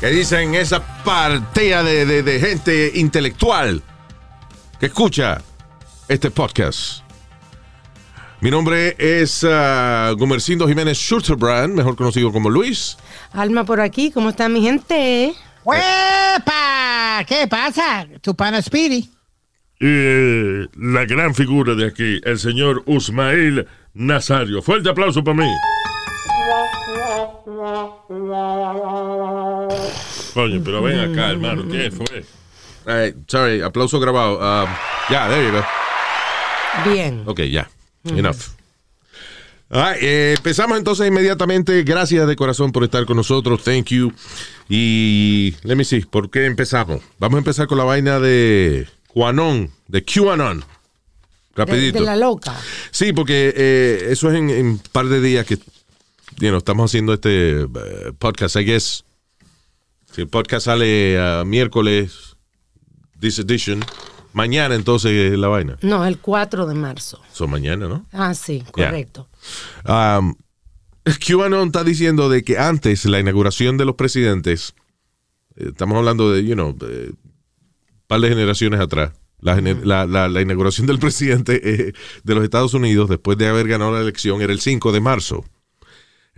¿Qué dicen esa partida de, de- de gente intelectual que escucha este podcast? Mi nombre es Gumercindo Jiménez Schurterbrand, mejor conocido como Luis. Alma por aquí, ¿cómo está mi gente? ¡Huepa! ¿Qué pasa? Tu pana Speedy. Y la gran figura de aquí, el señor Usmail Nazario. Fuerte aplauso para mí. Coño, pero ven acá, hermano. ¿Qué fue? Sorry, aplauso grabado. Um, Ya, there you go. Bien. Ok, ya. Enough. Ah, eh, empezamos entonces inmediatamente. Gracias de corazón por estar con nosotros. Thank you. Y let me see, ¿por qué empezamos? Vamos a empezar con la vaina de QAnon, de QAnon. De, Rapidito. de la loca. Sí, porque eh, eso es en en un par de días que you know, estamos haciendo este eh, podcast. I guess si el podcast sale ah, miércoles, this edition, mañana entonces es la vaina. No, el 4 de marzo. Son mañana, ¿no? Ah, sí, correcto. Um, QAnon está diciendo de que antes la inauguración de los presidentes, eh, estamos hablando de, you know, de un par de generaciones atrás, la, la- la- la inauguración del presidente eh, de los Estados Unidos después de haber ganado la elección era el 5 de marzo.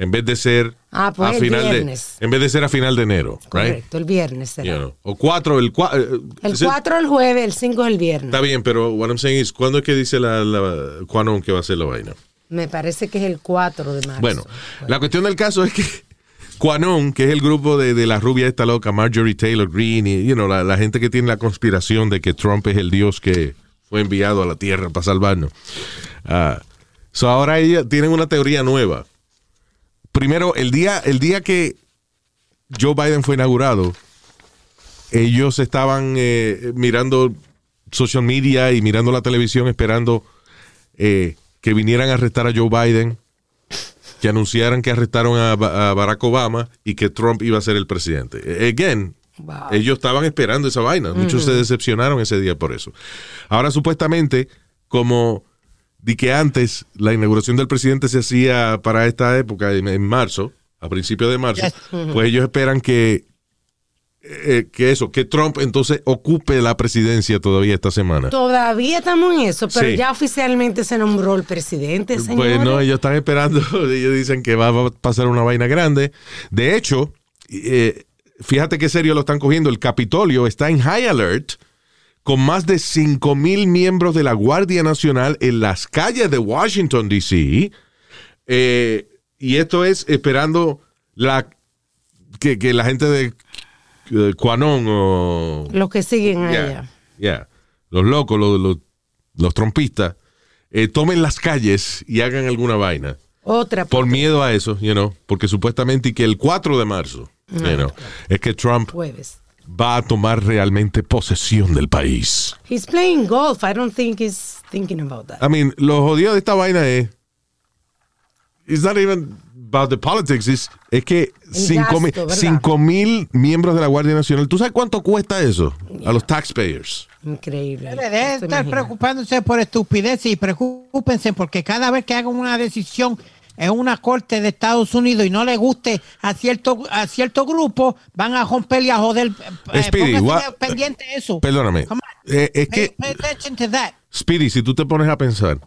En vez de ser Ah, pues a el final de viernes. en vez de ser a final de enero, right? Correcto, el viernes será. You know. O 4 el 4 El 4 el jueves, el 5 es el viernes. Está bien, pero what I'm saying is ¿cuándo es que dice la, la QAnon que va a ser la vaina? Me parece que es el 4 de marzo. Bueno, la cuestión del caso es que QAnon, que es el grupo de, de la rubia esta loca, Marjorie Taylor Greene, y you know, la, la gente que tiene la conspiración de que Trump es el dios que fue enviado a la tierra para salvarnos. Ah, so ahora ellos tienen una teoría nueva. Primero, el día, el día que Joe Biden fue inaugurado, ellos estaban eh, mirando social media y mirando la televisión esperando eh, que vinieran a arrestar a Joe Biden, que anunciaran que arrestaron a, Ba- a Barack Obama y que Trump iba a ser el presidente. Eh, Again, Wow. ellos estaban esperando esa vaina. Muchos se decepcionaron ese día por eso. Ahora, supuestamente, como di que antes la inauguración del presidente se hacía para esta época, en, en marzo, a principios de marzo, Yes. pues ellos esperan que, eh, que eso, que Trump entonces ocupe la presidencia todavía esta semana. Todavía estamos en eso, pero Sí. ya oficialmente se nombró el presidente, señor. Pues no, ellos están esperando, ellos dicen que va a pasar una vaina grande. De hecho, eh, fíjate qué serio lo están cogiendo. El Capitolio está en high alert con más de 5 mil miembros de la Guardia Nacional en las calles de Washington, D.C. Eh, y esto es esperando la que, que la gente de QAnon o Los que siguen Yeah, allá. yeah. Los locos, los, los, los trompistas, eh, tomen las calles y hagan alguna vaina. Otra. Por miedo a eso, you know, porque supuestamente que el 4 de marzo, you know, es que Trump jueves. Va a tomar realmente posesión del país. He's playing golf. I don't think he's thinking about that. I mean, lo jodido de esta vaina es. It's not even about the politics. it's- es que cinco mil, miembros de la Guardia Nacional. ¿Tú sabes cuánto cuesta eso? A los taxpayers. Increíble. No estar preocupándose por estupideces y preocúpense porque cada vez que hagan una decisión en una corte de Estados Unidos y no le guste a cierto a cierto grupo, van a romper y a joder. Eh, Speedy, póngase what- pendiente eso. Perdóname. Eh, es Pay, que, pay attention to that. Speedy, si tú te pones a pensar,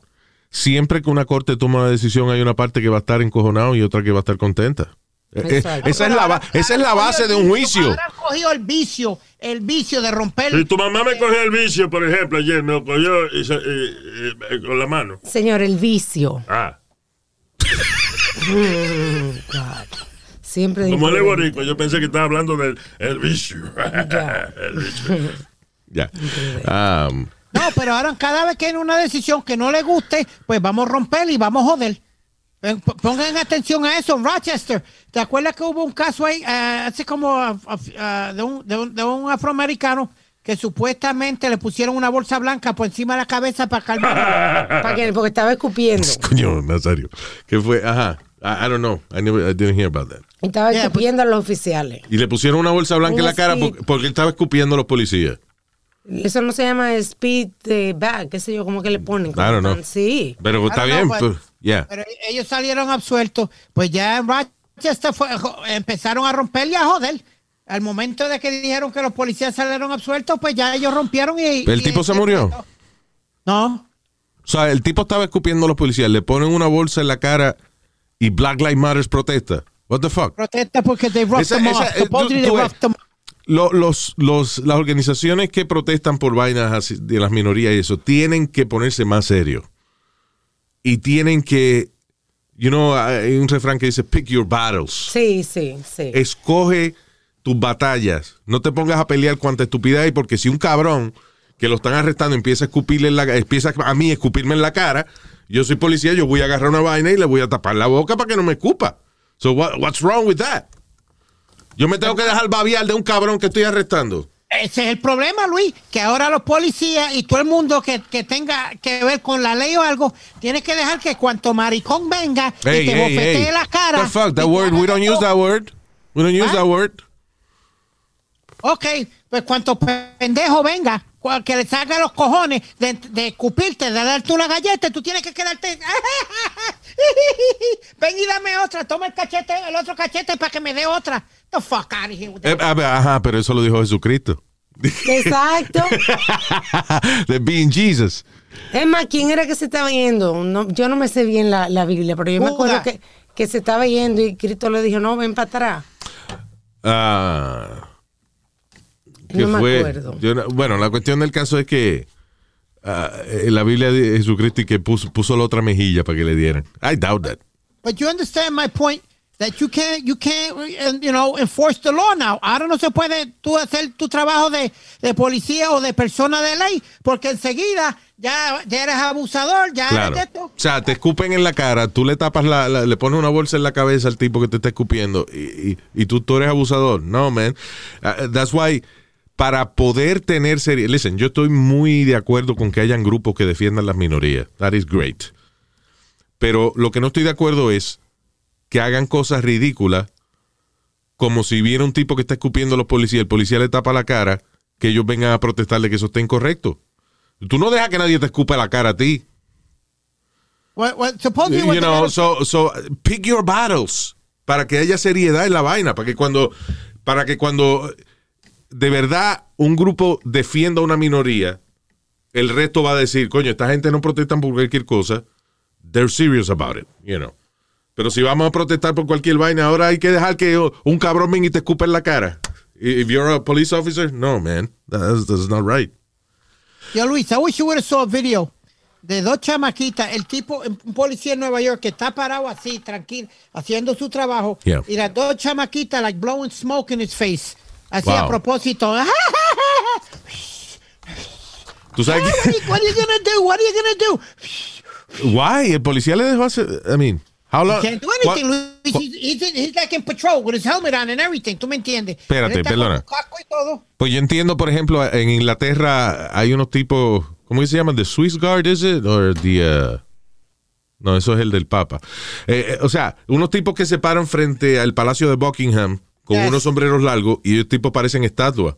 siempre que una corte toma una decisión hay una parte que va a estar encojonado y otra que va a estar contenta. Eh, eh, Exacto. esa, es la, ba- esa es la base de un juicio. Ahora cogido el vicio, el vicio de romper. Si tu mamá me cogió el vicio, por ejemplo, ayer me lo cogió y se- y- y- con la mano. Señor, el vicio. Ah, God. Siempre como él es boricua, yo pensé que estaba hablando del el vicio. Ya. El vicio. Ya. Um, No, pero ahora cada vez que hay una decisión que no le guste, pues vamos a romper y vamos a joder. Pongan atención a eso en Rochester. ¿Te acuerdas que hubo un caso ahí, eh, hace como ah, de, un, de un- de un afroamericano que supuestamente le pusieron una bolsa blanca por encima de la cabeza para calmar? ¿Para qué? Porque estaba escupiendo. Coño, Nazario. ¿Qué fue? Ajá. I, I don't know. I, never, I didn't hear about that. Estaba Yeah, escupiendo a los oficiales. Y le pusieron una bolsa blanca en la cara porque, estaba escupiendo a los policías. Eso no se llama speed eh, bag, qué sé yo, como que le ponen. I don't know. Sí. Pero está bien. pues, but- yeah. Pero ellos salieron absueltos. Pues ya en Rochester fue- empezaron a romper y a joder. Al momento de que dijeron que los policías salieron absueltos, pues ya ellos rompieron y... ¿El y- tipo se murió? No. O sea, el tipo estaba escupiendo a los policías, le ponen una bolsa en la cara y Black Lives Matter protesta. What the fuck? Protesta porque they roughed Esa- them esa- off. eh, tú- they tú them los, los, las organizaciones que protestan por vainas así de las minorías y eso, tienen que ponerse más serios. Y tienen que, you know, hay un refrán que dice, pick your battles. Sí, sí, sí. Escoge tus batallas. No te pongas a pelear cuanta estupidez hay, porque si un cabrón que lo están arrestando empieza a escupirle en la empieza a mí a escupirme en la cara, yo soy policía, yo voy a agarrar una vaina y le voy a tapar la boca para que no me escupa. So what- what's wrong with that? Yo me tengo que dejar babiar de un cabrón que estoy arrestando. Ese es el problema, Luis, que ahora los policías y todo el mundo que, que tenga que ver con la ley o algo, tiene que dejar que cuanto maricón venga Hey, y te hey, bofetee hey. la cara. The fuck, that word, we don't use that word. We don't use ¿Ah? that word. Ok, pues cuanto pendejo venga, que le saque los cojones de, de escupirte, de darte una galleta, tú tienes que quedarte. Ven y dame otra, toma el cachete, el otro cachete para que me dé otra. The fuck out of here Eh, that. a ver, ajá, pero eso lo dijo Jesucristo. Exacto. The being Jesus. Es más, ¿quién era que se estaba yendo? No, yo no me sé bien la, la Biblia, pero yo me acuerdo que, que se estaba yendo y Cristo le dijo, no, ven para atrás. Ah, que No me fue- acuerdo. yo no- bueno, la cuestión del caso es que ah, en la Biblia de Jesucristo y que puso, puso la otra mejilla para que le dieran. I doubt that. But you understand my point that you can't, you can't, uh, you know, enforce the law now. Ahora no se puede tú hacer tu trabajo de, de policía o de persona de ley, porque enseguida ya, ya eres abusador, ya Claro. eres esto. O sea, te escupen en la cara, tú le tapas la, la- le pones una bolsa en la cabeza al tipo que te está escupiendo y, y- y tú, tú eres abusador. No, man. Uh, that's why, para poder tener serie. Listen, yo estoy muy de acuerdo con que hayan grupos que defiendan las minorías. That is great. Pero lo que no estoy de acuerdo es que hagan cosas ridículas como si viera un tipo que está escupiendo a los policías, el policía le tapa la cara, que ellos vengan a protestarle que eso está incorrecto. Tú no dejas que nadie te escupe la cara a ti. What You know, so, so pick your battles para que haya seriedad en la vaina, para que cuando, para que cuando de verdad un grupo defienda a una minoría, el resto va a decir, coño, esta gente no protestan por cualquier cosa, they're serious about it, you know. Pero si vamos a protestar por cualquier vaina, ahora hay que dejar que un cabrón venga y te escupe en la cara. If you're a police officer, no, man, that's, that's not right. Yo, Luis, I wish you would have saw a video de dos chamaquitas, el tipo, un policía en Nueva York que está parado así, tranquilo, haciendo su trabajo, Yeah. y las dos chamaquitas, like blowing smoke in his face, así Wow. a propósito. ¿Tú sabes what, are you, what are you gonna do? What are you gonna do? qué? Why? El policía le dejó hacer, I mean, how long? Can't do anything, Luis. He's, he's, he's like in patrol with his helmet on and everything. ¿Tú me entiendes? Espérate, perdona. Pues yo entiendo, por ejemplo, en Inglaterra hay unos tipos, ¿cómo se llaman? ¿The Swiss Guard, is it? Or the, uh, no, eso es el del Papa. Eh, eh, o sea, unos tipos que se paran frente al Palacio de Buckingham con Yes. unos sombreros largos y esos tipos parecen estatuas.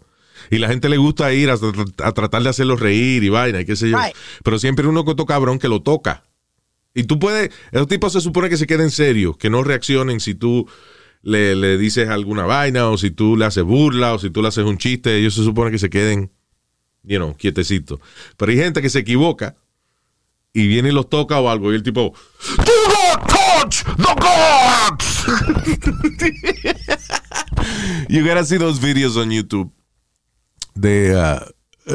Y la gente le gusta ir a, a tratar de hacerlos reír y vaina y qué sé yo. Right. Pero siempre uno que otro cabrón que lo toca. Y tú puedes, esos tipos se supone que se queden serios, que no reaccionen si tú le, le dices alguna vaina o si tú le haces burla o si tú le haces un chiste, ellos se supone que se queden, you know, quietecitos. Pero hay gente que se equivoca y viene y los toca o algo y el tipo, Do not touch the gods. you gotta see those videos on YouTube de uh,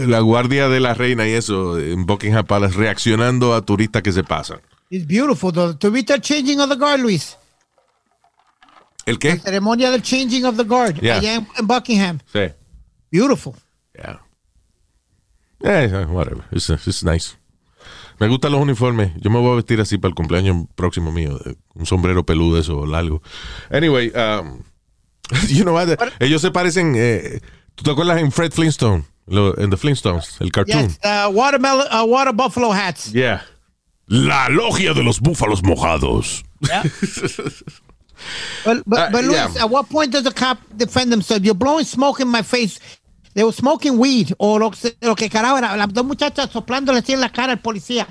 la guardia de la reina y eso en Buckingham Palace reaccionando a turistas que se pasan. It's beautiful, be the changing of the guard, Luis. ¿El La qué? ceremonia del changing of the guard. Yeah. Allá en, en Buckingham. Sí. Beautiful. Yeah. Eh, whatever. It's, it's nice. Me gustan los uniformes. Yo me voy a vestir así para el cumpleaños próximo mío. Un sombrero peludo, eso, largo. Anyway, um, you know what? Ellos se parecen. eh, ¿Tú te acuerdas en Fred Flintstone? En The Flintstones, el cartoon. Yes, uh, watermelon, uh, water buffalo hats. Yeah. La logia de los búfalos mojados. But, but, Uh, but Luis, yeah. at what point does the cop defend themselves? You're blowing smoke in my face. They were smoking weed. O lo, lo que carajo era. Las dos muchachas soplándole así en la cara al policía.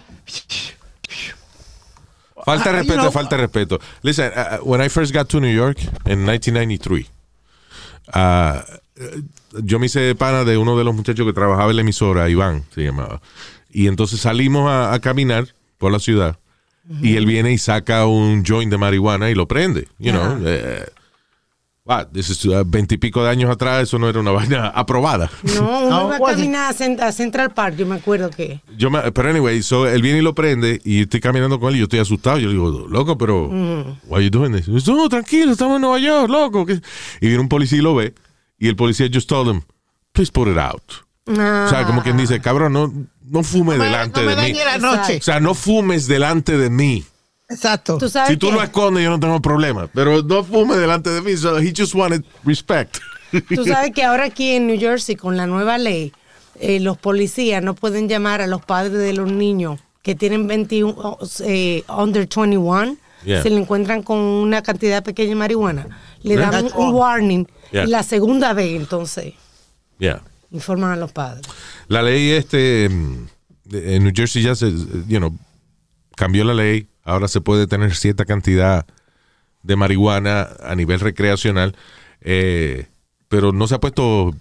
Falta de you respeto, know- falta de respeto. Listen, uh, uh, when I first got to New York in 1993, uh, yo me hice pana de uno de los muchachos que trabajaba en la emisora, Iván se llamaba. Y entonces salimos a, a caminar por la ciudad y él viene y saca un joint de marihuana y lo prende. You know, is, uh, veintipico de años atrás eso no era una vaina aprobada. No, uno No, iba a caminar a, Cent- a Central Park, yo me acuerdo que. Yo me, pero anyway, so él viene y lo prende y estoy caminando con él y yo estoy asustado. Yo le digo, loco, pero why you doing this? No, tranquilo, estamos en Nueva York, loco. ¿qué?" Y viene un policía y lo ve y el policía just told him, please put it out. O sea, como quien dice, cabrón, no, no fume No me- delante no me de mí. la noche. O sea, no fumes delante de mí. Exacto. Tú sabes Si tú que- lo escondes, yo no tengo problema. Pero no fume delante de mí. So he just wanted respect. Tú sabes que ahora aquí en New Jersey, con la nueva ley, eh, los policías no pueden llamar a los padres de los niños que tienen 21, eh, under 21, Yeah. se le encuentran con una cantidad pequeña de marihuana. Le dan un, That's un wrong. warning. Yeah. Y la segunda vez, entonces, Yeah. informan a los padres. La ley este mm, en New Jersey ya se, you know, cambió la ley. Ahora se puede tener cierta cantidad de marihuana a nivel recreacional, eh, pero no se ha puesto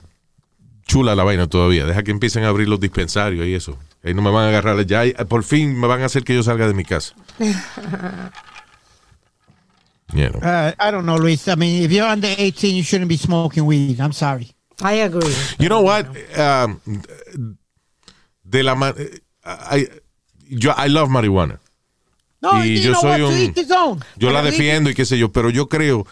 chula la vaina todavía. Deja que empiecen a abrir los dispensarios y eso. Ahí no me van a agarrar ya. Por fin me van a hacer que yo salga de mi casa. You know. Uh, I don't know, Luis. I mean, if you're under 18, you shouldn't be smoking weed. I'm sorry. I agree. You know what? Um, de la ma- I, yo I love marihuana. No, Y yo soy un-. Yo la defiendo y qué sé yo, pero yo creo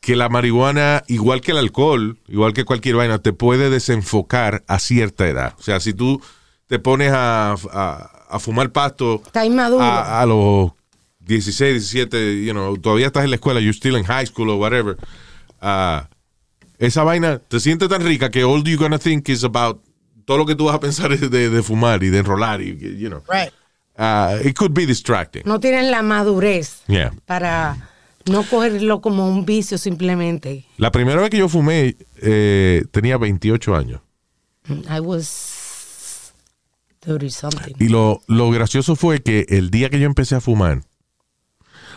que la marihuana, igual que el alcohol, igual que cualquier vaina, te puede desenfocar a cierta edad. O sea, si tú te pones a, a- a fumar pasto Está inmaduro. a, a los 16, 17, you know, todavía estás en la escuela, you're still in high school or whatever, ah, esa vaina te siente tan rica que all you're gonna think is about todo lo que tú vas a pensar es de, de fumar y de enrolar y, you know. Right. Ah, it could be distracting. No tienen la madurez Yeah. para no cogerlo como un vicio simplemente. La primera vez que yo fumé eh, tenía 28 años. I was 30 something. Y lo, lo gracioso fue que el día que yo empecé a fumar,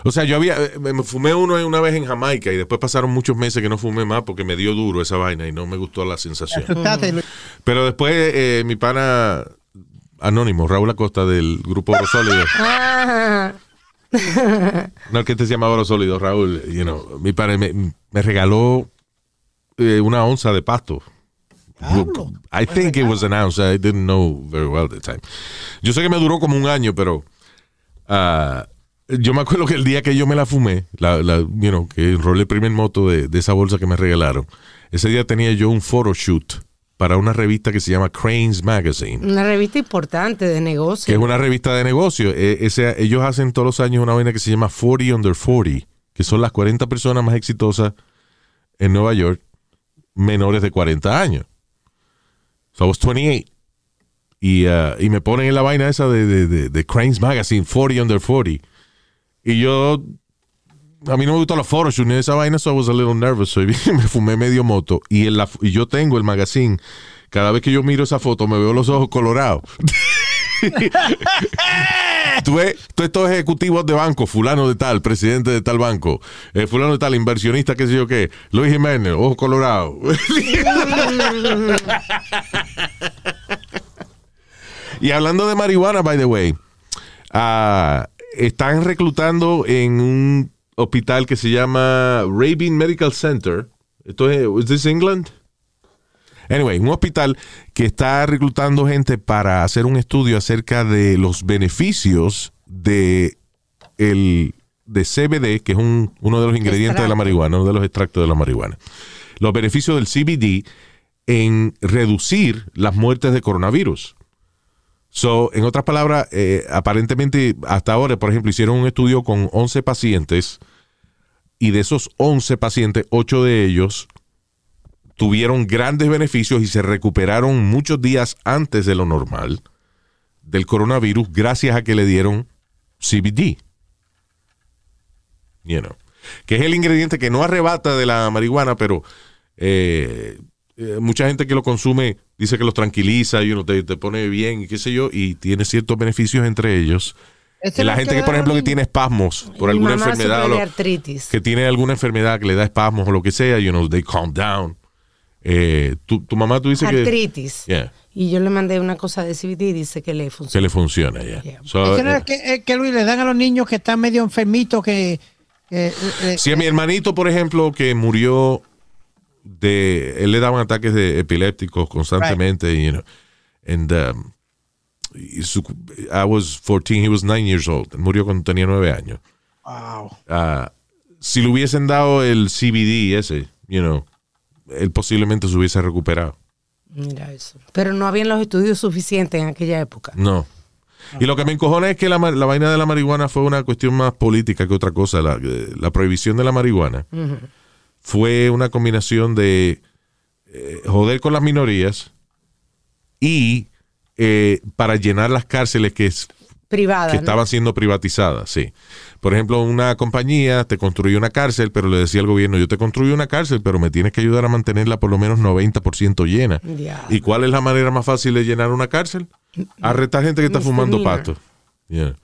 o sea, yo había, eh, me me fumé uno una vez en Jamaica y después pasaron muchos meses que no fumé más porque me dio duro esa vaina y no me gustó la sensación. Pero después eh, mi pana anónimo, Raúl Acosta del grupo Oro Sólido, Ah, no el que te se llamaba Oro Sólido, Raúl, you know, mi pana me, me regaló eh, una onza de pasto. I think it was an ounce. I didn't know very well at the time. Yo sé que me duró como un año, pero ah, yo me acuerdo que el día que yo me la fumé, la, la, you know, que enrolé el primer moto de, de esa bolsa que me regalaron, ese día tenía yo un photoshoot para una revista que se llama Cranes Magazine, una revista importante de que negocio. es una revista de negocio. Eh, ese- ellos hacen todos los años una vaina que se llama 40 Under 40, que son las 40 personas más exitosas en Nueva York menores de 40 años. So I was 28. Y, uh, y me ponen en la vaina esa de, de, de, de Cranes Magazine, 40 Under 40. Y yo, a mí no me gustan los photoshoots ni esa vaina, so I was a little nervous. So me fumé medio moto. Y, en la, y yo tengo el magazine. Cada vez que yo miro esa foto, me veo los ojos colorados. tú ves, tú estos ejecutivos de banco, fulano de tal, presidente de tal banco, eh, fulano de tal, inversionista, qué sé yo qué, Luis Jiménez, ojos colorados. y hablando de marihuana, by the way, ah, están reclutando en un hospital que se llama Rabin Medical Center. Esto es, ¿is this England? Anyway, un hospital que está reclutando gente para hacer un estudio acerca de los beneficios de el de CBD, que es un- uno de los ingredientes de la marihuana, uno de los extractos de la marihuana. Los beneficios del CBD en reducir las muertes de coronavirus. So, en otras palabras, eh, aparentemente hasta ahora, por ejemplo, hicieron un estudio con 11 pacientes y de esos 11 pacientes, 8 de ellos tuvieron grandes beneficios y se recuperaron muchos días antes de lo normal del coronavirus gracias a que le dieron CBD. You know, que es el ingrediente que no arrebata de la marihuana, pero eh, eh, mucha gente que lo consume dice que los tranquiliza y uno te, te pone bien y qué sé yo, y tiene ciertos beneficios entre ellos. Esa es la gente que que, por ejemplo, que tiene espasmos por alguna enfermedad, sufre de o lo- artritis. que tiene alguna enfermedad que le da espasmos o lo que sea, you know, they calm down. Eh, tu, tu mamá, tú dices que, Artritis. Yeah. Y yo le mandé una cosa de CBD y dice que le que funciona. le funciona. ya. Yeah. So, eh, que, que Luis le dan a los niños que están medio enfermitos que... que, eh, Si a mi hermanito, por ejemplo, que murió de. Él le daban ataques de epilépticos constantemente, you know. And, um, y su- I was 14, he was 9 years old. Murió cuando tenía 9 años. wow. Ah, si le hubiesen dado el CBD ese, you know, él posiblemente se hubiese recuperado. Mira eso. Pero no habían los estudios suficientes en aquella época. No. Y lo que me encojona es que la, la vaina de la marihuana fue una cuestión más política que otra cosa. La, eh, la prohibición de la marihuana fue una combinación de eh, joder con las minorías y eh, para llenar las cárceles que, es- Privada. que ¿no? estaban siendo privatizadas, sí. Por ejemplo, una compañía te construyó una cárcel, pero le decía al gobierno, yo te construyo una cárcel, pero me tienes que ayudar a mantenerla por lo menos 90% llena. ¿Y cuál es la manera más fácil de llenar una cárcel? Arrestar gente que está fumando pato. Yeah.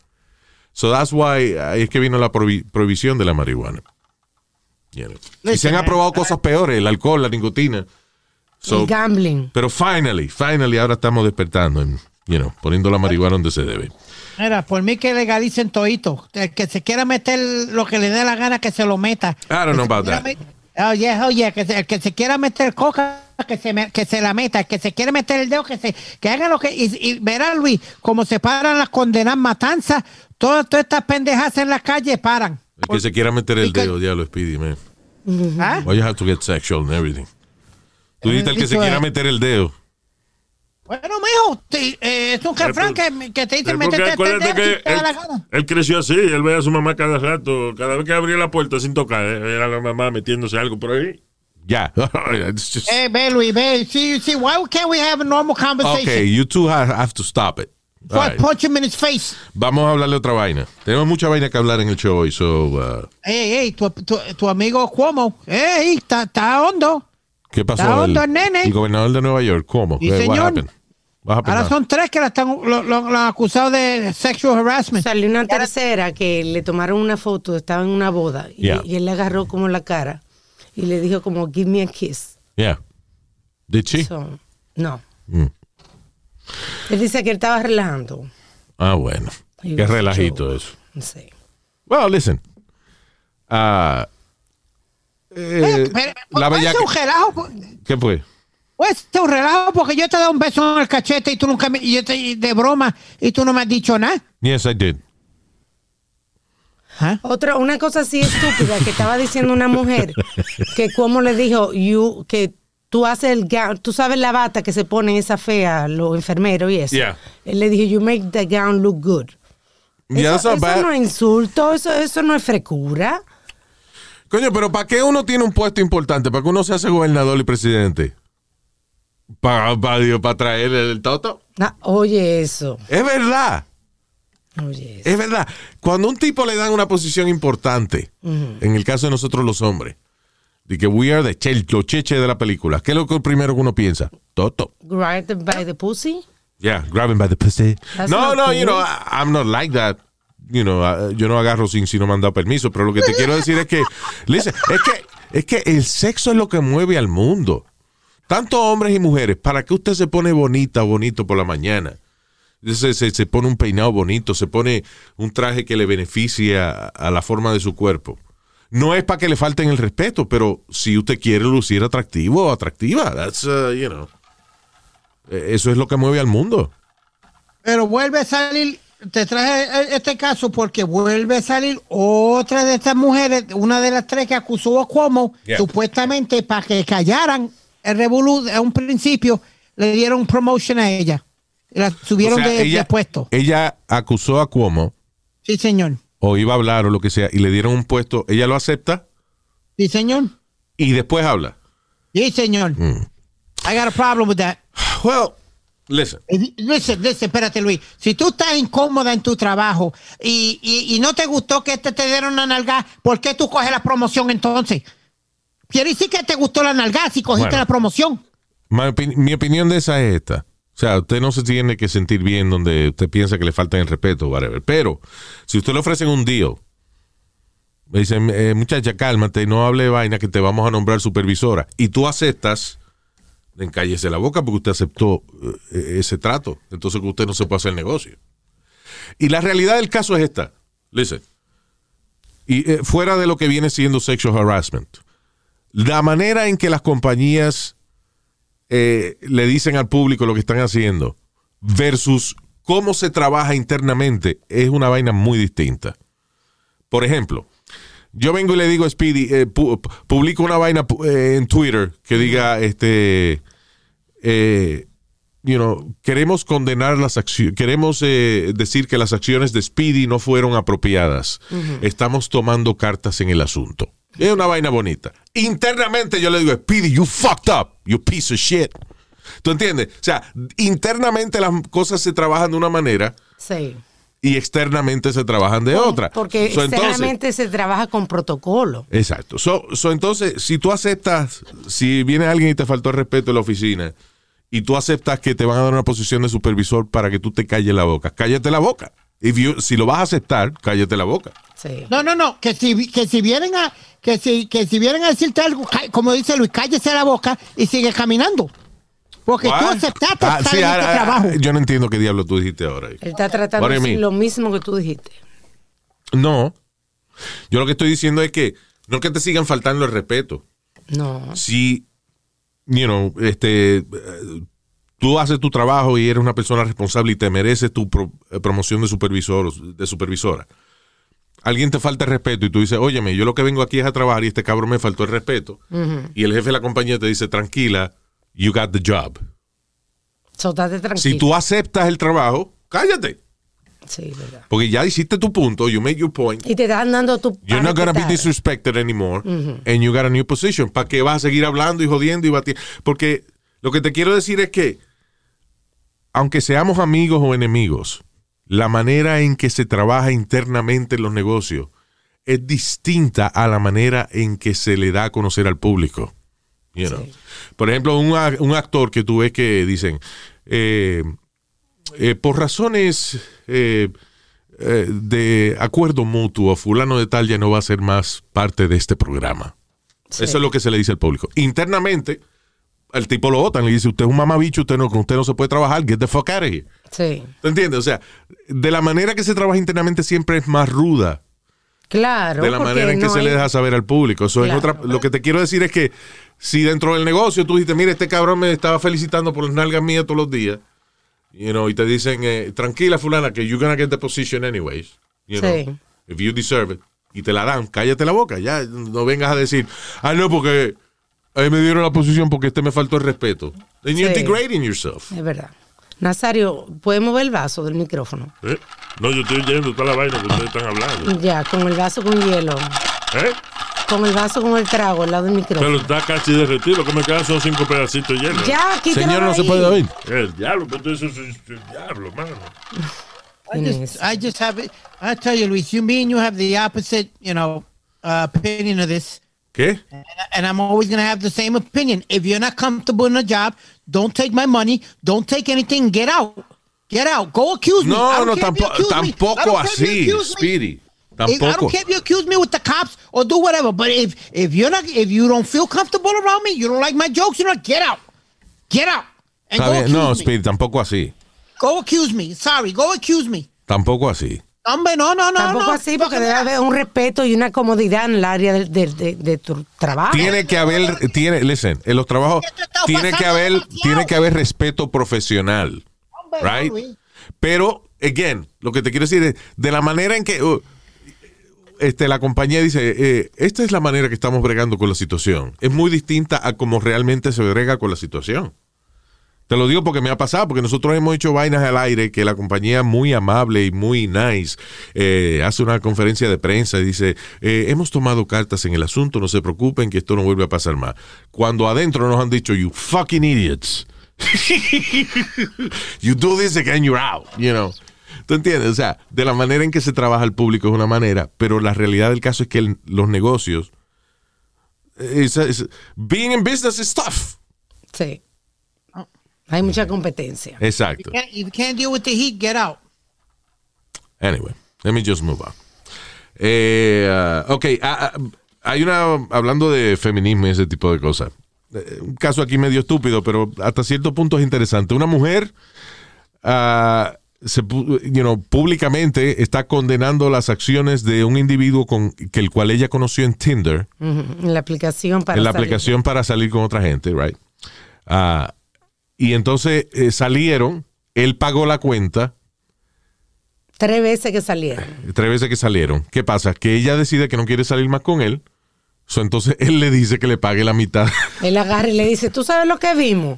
So that's why es que vino la prohi- prohibición de la marihuana. You know. Y se han aprobado cosas peores, el alcohol, la nicotina. So, el gambling. pero finally, finally ahora estamos despertando, en, you know, poniendo la marihuana donde se debe. Mira, por mí que legalicen todito. El que se quiera meter lo que le dé la gana, que se lo meta. I don't know about Que se that. Oh, yeah, oh, yeah, que se- el que se quiera meter coca, que se, me- que se la meta. El que se quiere meter el dedo, que se que haga lo que... Y, y verá, Luis, como se paran las condenas matanzas, todas, todas estas pendejas en la calle paran. El que se quiera meter el dedo, ya lo Speedy, man. ¿Ah? Why you have to get sexual and everything? Tú dijiste el que se quiera meter el dedo. Bueno, mijo, te- eh, es un refrán que, que te dice porque meterte el dedo que te da la él, gana. él creció así, él ve a su mamá cada rato, cada vez que abría la puerta sin tocar, eh, era la mamá metiéndose algo por ahí. Ya. It's just- Eh, ve, Luis, ve. See, see, why can't we have a normal conversation? okay, you two have, have to stop it. Right. punch him in his face. Vamos a hablarle otra vaina. Tenemos mucha vaina que hablar en el show hoy, so, uh, Ey, ey, tu, tu, tu amigo Cuomo. Ey, está está hondo. ¿qué pasó? Está El, hondo el nene. el gobernador de Nueva York, ¿cómo? Sí, Eh, what señor. happened? What happened Ahora now? son tres que la están, lo, lo- lo han acusado de sexual harassment. Salió una tercera que le tomaron una foto, estaba en una boda y, Yeah. y él le agarró como la cara y le dijo como give me a kiss. Yeah. Did she? So, no. Mm. Él dice que él estaba relajando. Ah, bueno. Qué relajito show. eso. Sé. Well, listen. Ah, eh, Eh, pero, la puede bella ser un relajo, pu- ¿Qué fue? puede ser un relajo porque yo te he dado un beso en el cachete y tú nunca me, y yo te- de broma y tú no me has dicho nada. Yes, I did. ¿Ah? Otra, una cosa así estúpida que estaba diciendo una mujer que como le dijo you, que tú haces el gown, tú sabes la bata que se ponen esa fea los enfermeros y eso. Yeah. Él le dijo you make the gown look good. Yeah, eso eso no es insulto, eso, eso no es frecura. Coño, pero ¿para qué uno tiene un puesto importante? ¿Para que uno se hace gobernador y presidente? ¿Para, para, para traer el toto? Ah, oye eso, Es verdad. oye eso. Es verdad. Cuando un tipo le dan una posición importante, en el caso de nosotros los hombres, de que we are the che- los cheche de la película, ¿qué es lo que primero que uno piensa? Toto. Grab them by the pussy. Yeah, grab him by the pussy. That's no, no, cool. you know, I- I'm not like that. You know, uh, yo no agarro sin si no me han dado permiso, pero lo que te quiero decir es que, listen, es que, es que el sexo es lo que mueve al mundo. Tanto hombres y mujeres, ¿para qué usted se pone bonita o bonito por la mañana? Se, se- se pone un peinado bonito, se pone un traje que le beneficie a, a la forma de su cuerpo. No es para que le falten el respeto, pero si usted quiere lucir atractivo o atractiva, that's, uh, you know, eh, eso es lo que mueve al mundo. Pero vuelve a salir, te traje este caso porque vuelve a salir otra de estas mujeres, una de las tres que acusó a Cuomo, Yeah. supuestamente para que callaran el revolú a un principio, le dieron promotion a ella. La subieron O sea, de, ella, de puesto. ella acusó a Cuomo Sí, señor. O iba a hablar o lo que sea y le dieron un puesto, ella lo acepta Sí, señor. y después habla. Sí, señor. Mm. I got a problem with that. Well, listen. Eh, Listen, listen, espérate, Luis. Si tú estás incómoda en tu trabajo y, y- y no te gustó que este te dieron una nalga, ¿por qué tú coges la promoción entonces? Quiere decir que te gustó la nalga si cogiste Bueno. la promoción. Mi opinión de esa es esta. O sea, usted no se tiene que sentir bien donde usted piensa que le falta el respeto, whatever. Pero, si usted le ofrecen un deal, me dicen, eh, muchacha, cálmate, no hable de vaina que te vamos a nombrar supervisora. Y tú aceptas, encállese la boca porque usted aceptó eh, ese trato. Entonces que usted no se puede hacer negocio. Y la realidad del caso es esta. Listen. Y eh, fuera de lo que viene siendo sexual harassment. La manera en que las compañías eh, le dicen al público lo que están haciendo versus cómo se trabaja internamente es una vaina muy distinta. Por ejemplo, yo vengo y le digo a Speedy, eh, pu- pu- publico una vaina eh, en Twitter que diga, este, eh, you know, queremos condenar las acciones, queremos eh, decir que las acciones de Speedy no fueron apropiadas. Estamos tomando cartas en el asunto. Es una vaina bonita. Internamente yo le digo, Speedy, you fucked up, you piece of shit. ¿Tú entiendes? O sea, internamente las cosas se trabajan de una manera Sí. y externamente se trabajan de otra. Porque So, entonces- externamente se trabaja con protocolo. Exacto. So, so, entonces, si tú aceptas, si viene alguien y te faltó el respeto en la oficina y tú aceptas que te van a dar una posición de supervisor para que tú te calles la boca, cállate la boca. If you- si lo vas a aceptar, cállate la boca. Sí. No, no, no, que si, que si vienen a que si, que si vienen a decirte algo, como dice Luis, cállese la boca y sigue caminando. Porque tú aceptaste Ah, estar sí, en ahora- este trabajo. yo no entiendo qué diablo tú dijiste ahora. Él está tratando de decir lo mismo que tú dijiste. No. Yo lo que estoy diciendo es que no que te sigan faltando el respeto. No. si, you know, este, tú haces tu trabajo y eres una persona responsable y te mereces tu pro- eh, promoción de supervisor, de supervisora. Alguien te falta el respeto y tú dices, óyeme, yo lo que vengo aquí es a trabajar y este cabrón me faltó el respeto. Y el jefe de la compañía te dice, tranquila, you got the job. So, date. Si tú aceptas el trabajo, cállate. Sí, verdad. Porque ya hiciste tu punto, you made your point. Y te están dando tu. You're not gonna be disrespected anymore. And you got a new position. ¿Para qué vas a seguir hablando y jodiendo y batiendo? Porque lo que te quiero decir es que, aunque seamos amigos o enemigos, la manera en que se trabaja internamente en los negocios es distinta a la manera en que se le da a conocer al público. You know? Por ejemplo, un, actor que tú ves que dicen, eh, eh, por razones eh, eh, de acuerdo mutuo, fulano de tal ya no va a ser más parte de este programa. Sí. Eso es lo que se le dice al público. Internamente, el tipo lo votan, le dice, usted es un mamabicho, usted no, con usted no se puede trabajar, get the fuck out of here. Sí. ¿Te entiendes? O sea, de la manera que se trabaja internamente siempre es más ruda Claro. de la manera en que no se le deja saber al público. Eso Claro. otra, lo que te quiero decir es que si dentro del negocio tú dijiste, mire, este cabrón me estaba felicitando por las nalgas mías todos los días, you know, y te dicen, eh, tranquila fulana, que you're gonna get the position anyways, you know, Sí. if you deserve it, y te la dan, cállate la boca, ya, no vengas a decir, ah, no, porque a mí me dieron la posición porque este me faltó el respeto. Then you're Sí. degrading yourself. Es verdad. Nazario, ¿puedes mover el vaso del micrófono? ¿Eh? No, yo estoy oyendo toda la vaina que ustedes están hablando. Ya, con el vaso con hielo. ¿Eh? Con el vaso con el trago al lado del Pero micrófono. está casi derretido. Lo que me quedan son cinco pedacitos llenos. Ya, quítalo Señor, no se puede oír. El diablo, pero eso es el diablo, mano. I just, I just have it. I tell you, Luis, you mean you have the opposite, you know, uh, opinion of this. ¿Qué? and I'm always going to have the same opinion. If you're not comfortable in a job, don't take my money, don't take anything, get out. Get out. Go accuse me. No, no, tampoco, accuse me. I tampoco don't care if you así, accuse me. Speedy. If- I don't care if you accuse me with the cops or do whatever. But if if you're not if you don't feel comfortable around me, you don't like my jokes, you know, get out. Get out. And Está go bien. No. Speedy, tampoco así. Go accuse me. Sorry, go accuse me. Tampoco así. Hombre, no, no, no, Tampoco no. así, porque debe haber un respeto y una comodidad en el área de, de- de- de tu trabajo. Tiene que haber, tiene, listen, en los trabajos tiene que haber, demasiado. tiene que haber respeto profesional, Hombre, no, right? Luis. Pero, again, lo que te quiero decir es, de la manera en que uh, este, la compañía dice, eh, esta es la manera que estamos bregando con la situación, es muy distinta a cómo realmente se brega con la situación. Te lo digo porque me ha pasado, porque nosotros hemos hecho vainas al aire que la compañía muy amable y muy nice eh, hace una conferencia de prensa y dice, eh, hemos tomado cartas en el asunto, no se preocupen que esto no vuelve a pasar más. Cuando adentro nos han dicho, you fucking idiots. you do this again, you're out, you know. ¿Tú entiendes? O sea, de la manera en que se trabaja el público es una manera, pero la realidad del caso es que los negocios, es- being in business is tough. Sí. Hay mucha competencia. Exacto. Can't- If you can't deal with the heat, get out. Anyway, let me just move on. Eh, ok, ah, ah, hay una, hablando de feminismo y ese tipo de cosas. eh, Un caso aquí medio estúpido, pero hasta cierto punto es interesante. Una mujer, ah, se, you know, públicamente está condenando las acciones de un individuo con que el cual ella conoció en Tinder, En la aplicación para en la salir. aplicación para salir con otra gente, right? Ah, y entonces eh, salieron, él pagó la cuenta, Tres veces que salieron. tres veces que salieron. ¿Qué pasa? Que ella decide que no quiere salir más con él. So, entonces él le dice que le pague la mitad. Él agarra y le dice, ¿tú sabes lo que vimos?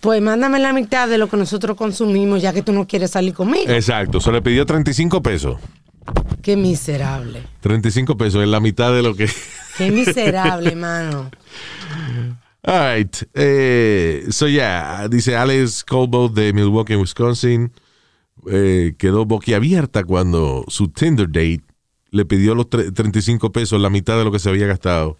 Pues mándame la mitad de lo que nosotros consumimos ya que tú no quieres salir conmigo. Exacto. Se le pidió 35 pesos. Qué miserable. 35 pesos es la mitad de lo que. Qué miserable, mano. All right. Eh, so, yeah. Dice Alex Colbo de Milwaukee, Wisconsin. eh, quedó boquiabierta cuando su Tinder date le pidió los tre- 35 pesos, la mitad de lo que se había gastado,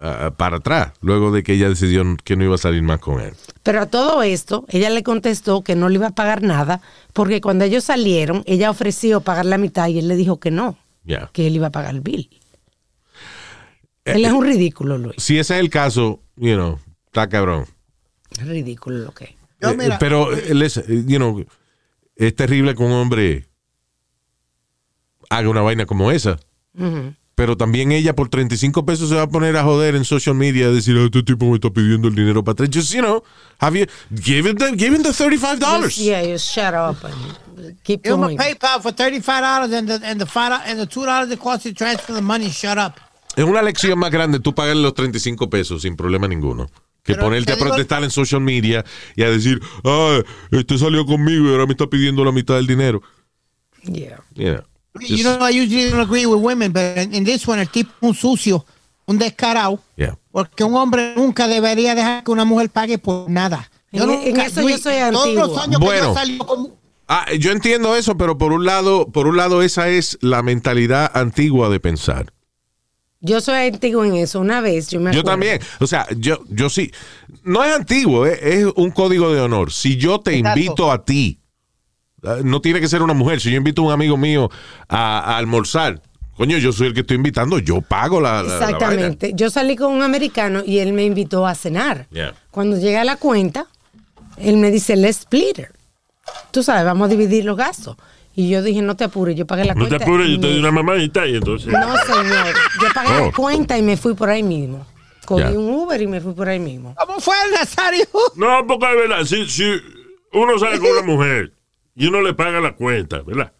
ah, para atrás, luego de que ella decidió que no iba a salir más con él. Pero a todo esto, ella le contestó que no le iba a pagar nada, porque cuando ellos salieron, ella ofreció pagar la mitad y él le dijo que no, Ya. que él iba a pagar el bill. Él es un ridículo, Luis. si ese es el caso, you know, está cabrón. Es ridículo lo que es. Yo, Eh, mira, pero, eh, eh, you know, es terrible que un hombre haga una vaina como esa. Pero también ella por 35 pesos se va a poner a joder en social media a decir, "Ah, este tipo me está pidiendo el dinero para atrás. Just, you know, have you, give him the, give him the $35. Just, yeah, just shut up and keep Give him a. PayPal for $35 and the, and the, five, and the $2 it costs to transfer the money. Shut up. Es una lección más grande tú pagarle los 35 pesos sin problema ninguno. Que Pero ponerte te a digo- protestar en social media y a decir, ah, este salió conmigo y ahora me está pidiendo la mitad del dinero. Yeah. You know, You just- know, I usually don't agree with women, but in, in this one, el tipo es un sucio, un descarado, yeah. porque un hombre nunca debería dejar que una mujer pague por nada. En- en eso yo soy Todos los antigua. años que Bueno. yo salí con- Ah, yo entiendo eso, pero por un lado, por un lado esa es la mentalidad antigua de pensar. Yo soy antiguo en eso. Una vez, yo me Yo acuerdo. también, o sea, yo, yo sí, no es antiguo, eh, es un código de honor. Si yo te Exacto. invito a ti, eh, no tiene que ser una mujer, si yo invito a un amigo mío a, a almorzar, coño, yo soy el que estoy invitando, yo pago la, la-. Exactamente. Yo salí con un americano y él me invitó a cenar. Yeah. Cuando llega la cuenta, él me dice, let's split it. Tú sabes, vamos a dividir los gastos. Y yo dije, no te apures, yo pagué la No te cuenta. apures, y yo te me- doy una mamadita y entonces. No, señor. Yo pagué Oh. la cuenta y me fui por ahí mismo. Cogí Ya. un Uber y me fui por ahí mismo. ¿Cómo fue el Nazario? No, porque es verdad, si, si uno sale con una mujer y uno le paga la cuenta, ¿verdad?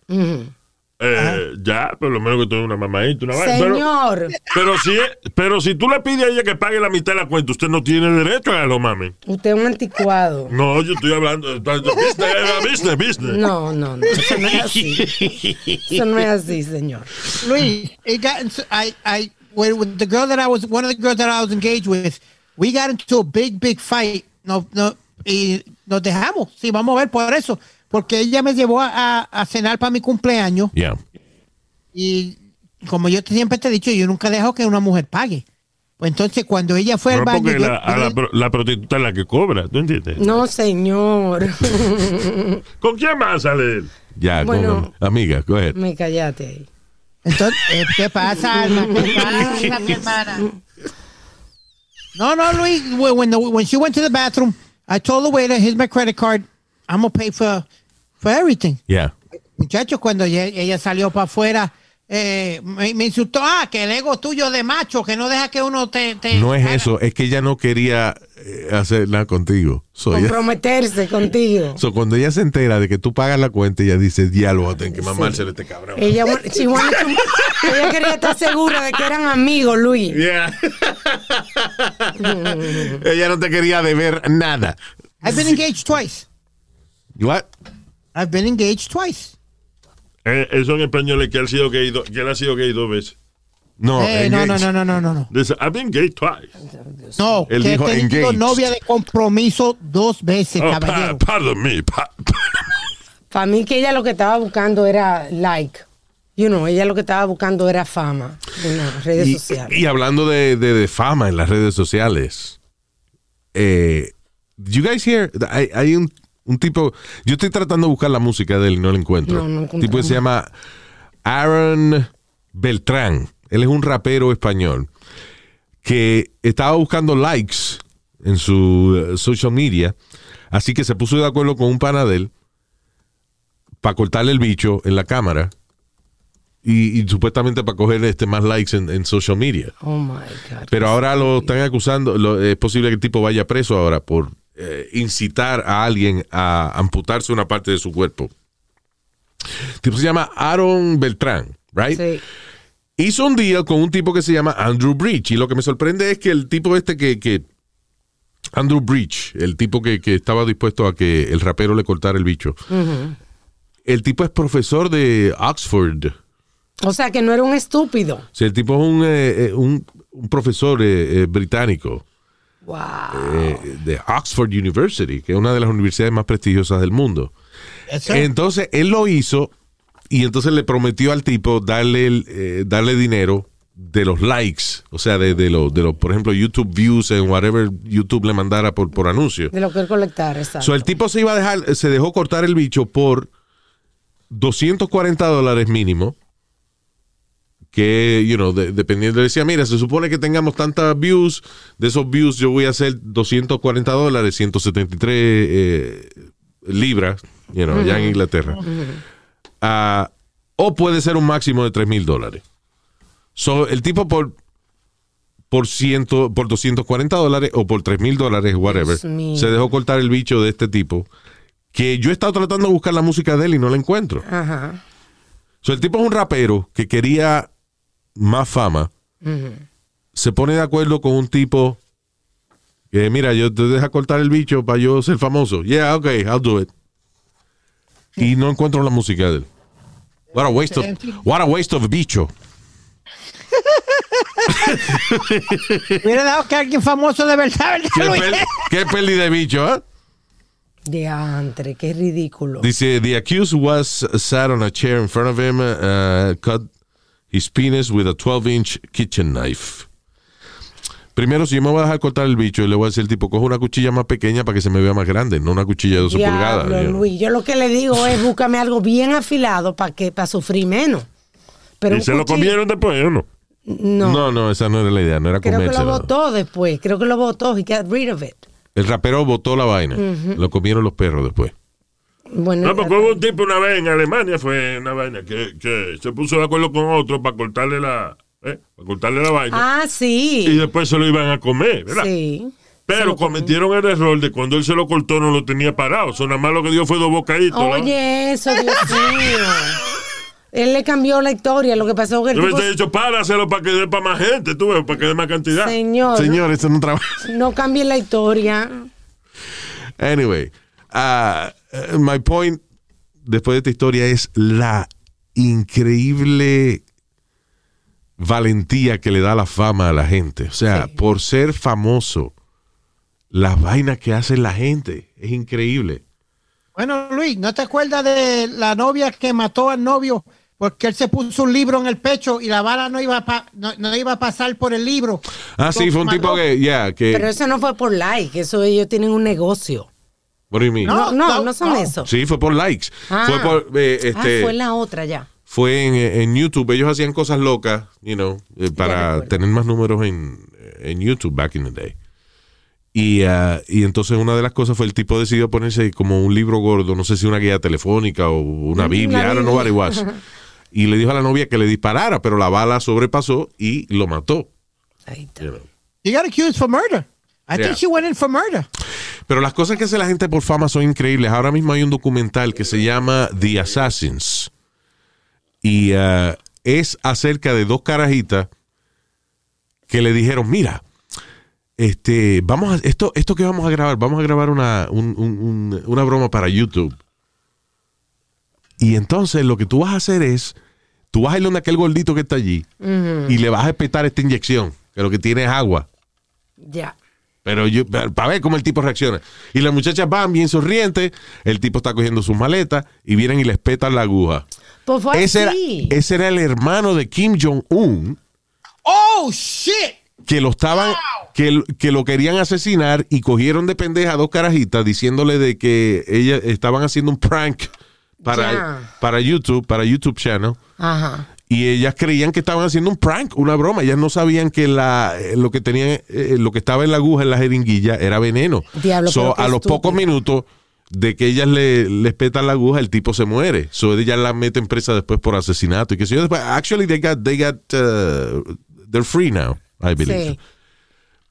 Eh, ya, por lo menos que tú una mamadita, una vaina. Pero, Señor, pero, si, pero si tú le pides a ella que pague la mitad de la cuenta, usted no tiene derecho a lo mami. usted es un anticuado. No, yo estoy hablando de business, business, business. No, no, no. Eso no es así. Eso no es así, señor. Luis, it got into, I, I, with, with the girl that I was, one of the girls that I was engaged with, we got into a big, big fight. No, no, y nos dejamos. Sí, vamos a ver por eso. Porque ella me llevó a, a- a cenar para mi cumpleaños. Yeah. Y como yo siempre te he dicho, yo nunca dejo que una mujer pague. Pues entonces, cuando ella fue al baño. porque yo- la, a yo la, prostituta es la que cobra, ¿tú entiendes? No, señor. ¿Con quién más sale él? Ya, Bueno. con- amiga, go ahead. Me callaste ahí. Entonces, eh, ¿qué pasa, Alma? ¿Qué pasa, mi hermana? No, no, Luis. When, the, when she went to the bathroom, I told the waiter, here's my credit card. I'm going to pay for, for everything. Yeah. Muchachos, cuando ella, ella salió para afuera, eh, me, me insultó, ah, que el ego tuyo de macho, que no deja que uno te... te No es haga". eso, es que ella no quería eh, hacer nada contigo. So, ella- Comprometerse contigo. so, cuando ella se entera de que tú pagas la cuenta, ella dice, diálogo, tener que mamárselo a este cabrón. Ella, she wanted to- ella quería estar segura de que eran amigos, Luis. Yeah. ella no te quería deber nada. I've been engaged twice. What? I've been engaged twice. Eh, eso en español es que él, ha sido gay do- que él ha sido gay dos veces. No, Eh, no, no, no, no, no, no, no. I've been gay twice. No, Él que dijo he tenido engaged. novia de compromiso dos veces, Oh, pa- caballero. pardon me. pa- Para mí que ella lo que estaba buscando era like. You know, ella lo que estaba buscando era fama en las redes Y, sociales. y hablando de, de- de fama en las redes sociales, eh, you guys hear? Hay, hay un, un tipo, yo estoy tratando de buscar la música de él y no la encuentro. No, no un tipo que se llama Aaron Beltrán. Él es un rapero español que estaba buscando likes en su eh, social media, así que se puso de acuerdo con un pana de él para cortarle el bicho en la cámara y, y supuestamente para coger este más likes en, en social media. Oh my God. Pero ahora lo están acusando, lo- es posible que el tipo vaya preso ahora por eh, incitar a alguien a amputarse una parte de su cuerpo. El tipo se llama Aaron Beltrán, right? Sí. Hizo un deal con un tipo que se llama Andrew Breach. Y lo que me sorprende es que el tipo este que, que Andrew Breach, el tipo que, que estaba dispuesto a que el rapero le cortara el bicho, el tipo es profesor de Oxford. O sea, que no era un estúpido. Sea, el tipo es un, eh, eh, un, un profesor eh, eh, británico. Wow. eh, de Oxford University, que es una de las universidades más prestigiosas del mundo. Eso- Entonces, él lo hizo y entonces le prometió al tipo darle, el, eh, darle dinero de los likes, o sea, de, de los, de los, por ejemplo, YouTube views en whatever YouTube le mandara por, por anuncio. De lo que él colectar, exacto. So, el tipo se iba a dejar, se dejó cortar el bicho por 240 dólares mínimo. Que, you know, de- dependiendo, decía, mira, se supone que tengamos tantas views, de esos views yo voy a hacer 240 dólares, 173 eh, libras, you know, allá en Inglaterra. Ah, o puede ser un máximo de 3 mil dólares. So, el tipo por por ciento, por 240 dólares o por 3 mil dólares, whatever, se dejó cortar el bicho de este tipo. Que yo he estado tratando de buscar la música de él y no la encuentro. Ajá. So, el tipo es un rapero que quería más fama. Se pone de acuerdo con un tipo que, mira, yo te deja cortar el bicho para yo ser famoso. Yeah, okay, I'll do it. Y no encuentro la música de él. What a waste of, what a waste of bicho. Hubiera dado que alguien famoso de verdad, ¿verdad, Qué, pel- pérdida de bicho, ¿eh? Diantre, qué ridículo. Dice, the accused was sat on a chair in front of him, uh, cut his penis with a 12-inch kitchen knife. Primero, si yo me voy a dejar cortar el bicho, le voy a decir al tipo, coge una cuchilla más pequeña para que se me vea más grande, no una cuchilla de 12 Diablo, pulgadas. know. Luis. Yo lo que le digo es búscame algo bien afilado para que para sufrir menos. Pero ¿Y se lo comieron después o no? No, No, no, esa no era la idea, no era creo que lo comérselo. botó después. Creo que lo botó. He got rid of it. El rapero botó la vaina, lo comieron los perros después. Bueno, No, porque hubo un tipo una vez en Alemania, fue una vaina, que, que se puso de acuerdo con otro para cortarle la, eh, para cortarle la vaina. ah, Y sí. después se lo iban a comer, ¿verdad? Sí. Pero cometieron el error de cuando él se lo cortó no lo tenía parado. Eso nada más lo que dio fue dos bocaditos. ¿no? Oye, eso, Dios mío. Él le cambió la historia. Lo que pasó que el Yo me tipo, he dicho, páraselo para que dé para más gente, tú ves, para que dé más cantidad. señor, Señor, eso no trabaja. no cambie la historia. Anyway, uh, uh, my point después de esta historia es la increíble valentía que le da la fama a la gente. O sea, por ser famoso, las vainas que hace la gente es increíble. Bueno, Luis, ¿no te acuerdas de la novia que mató al novio porque él se puso un libro en el pecho y la bala no iba a, pa- no, no iba a pasar por el libro? Ah, sí, fue un tipo que, ya, que... Pero eso no fue por like. Eso ellos tienen un negocio. What do you mean? No, no, no, no, son no. eso. Sí, fue por likes. Ah. Fue por, eh, este, ah, fue la otra ya. fue en, en YouTube. Ellos hacían cosas locas, you know, eh, para tener más números en, en YouTube back in the day. Y, ah, y entonces una de las cosas fue el tipo decidió ponerse como un libro gordo, no sé si una guía telefónica o una Biblia, una I don't know what it Biblia. was. Y le dijo a la novia que le disparara, pero la bala sobrepasó y lo mató. Ahí está. you know. You got accused for murder. I Yeah. think she went in for murder. Pero las cosas que hace la gente por fama son increíbles. Ahora mismo hay un documental que se llama The Assassins. Y ah, es acerca de dos carajitas que le dijeron, mira, este, vamos a, esto, esto que vamos a grabar, vamos a grabar una, un- un- un- una broma para YouTube. Y entonces lo que tú vas a hacer es, tú vas a ir a aquel gordito que está allí y le vas a espetar esta inyección, que lo que tiene es agua. Ya. Pero yo, para ver cómo el tipo reacciona. Y las muchachas van bien sonrientes, el tipo está cogiendo sus maletas y vienen y les petan la aguja. Pues fue Ese era, ese era el hermano de Kim Jong-un Oh, shit. que lo estaban, que, que lo querían asesinar y cogieron de pendeja a dos carajitas diciéndole de que ellas estaban haciendo un prank para, para YouTube, para YouTube channel. Ajá. Y ellas creían que estaban haciendo un prank, una broma. Ellas no sabían que la, eh, lo que tenían, eh, lo que estaba en la aguja, en la jeringuilla, era veneno. Diablo, So, a los estúpido. pocos minutos de que ellas le, les petan la aguja, el tipo se muere. So, ellas la meten presa después por asesinato. Y que sé yo, después, actually, they got, they got, uh, they're free now, I believe. Sí.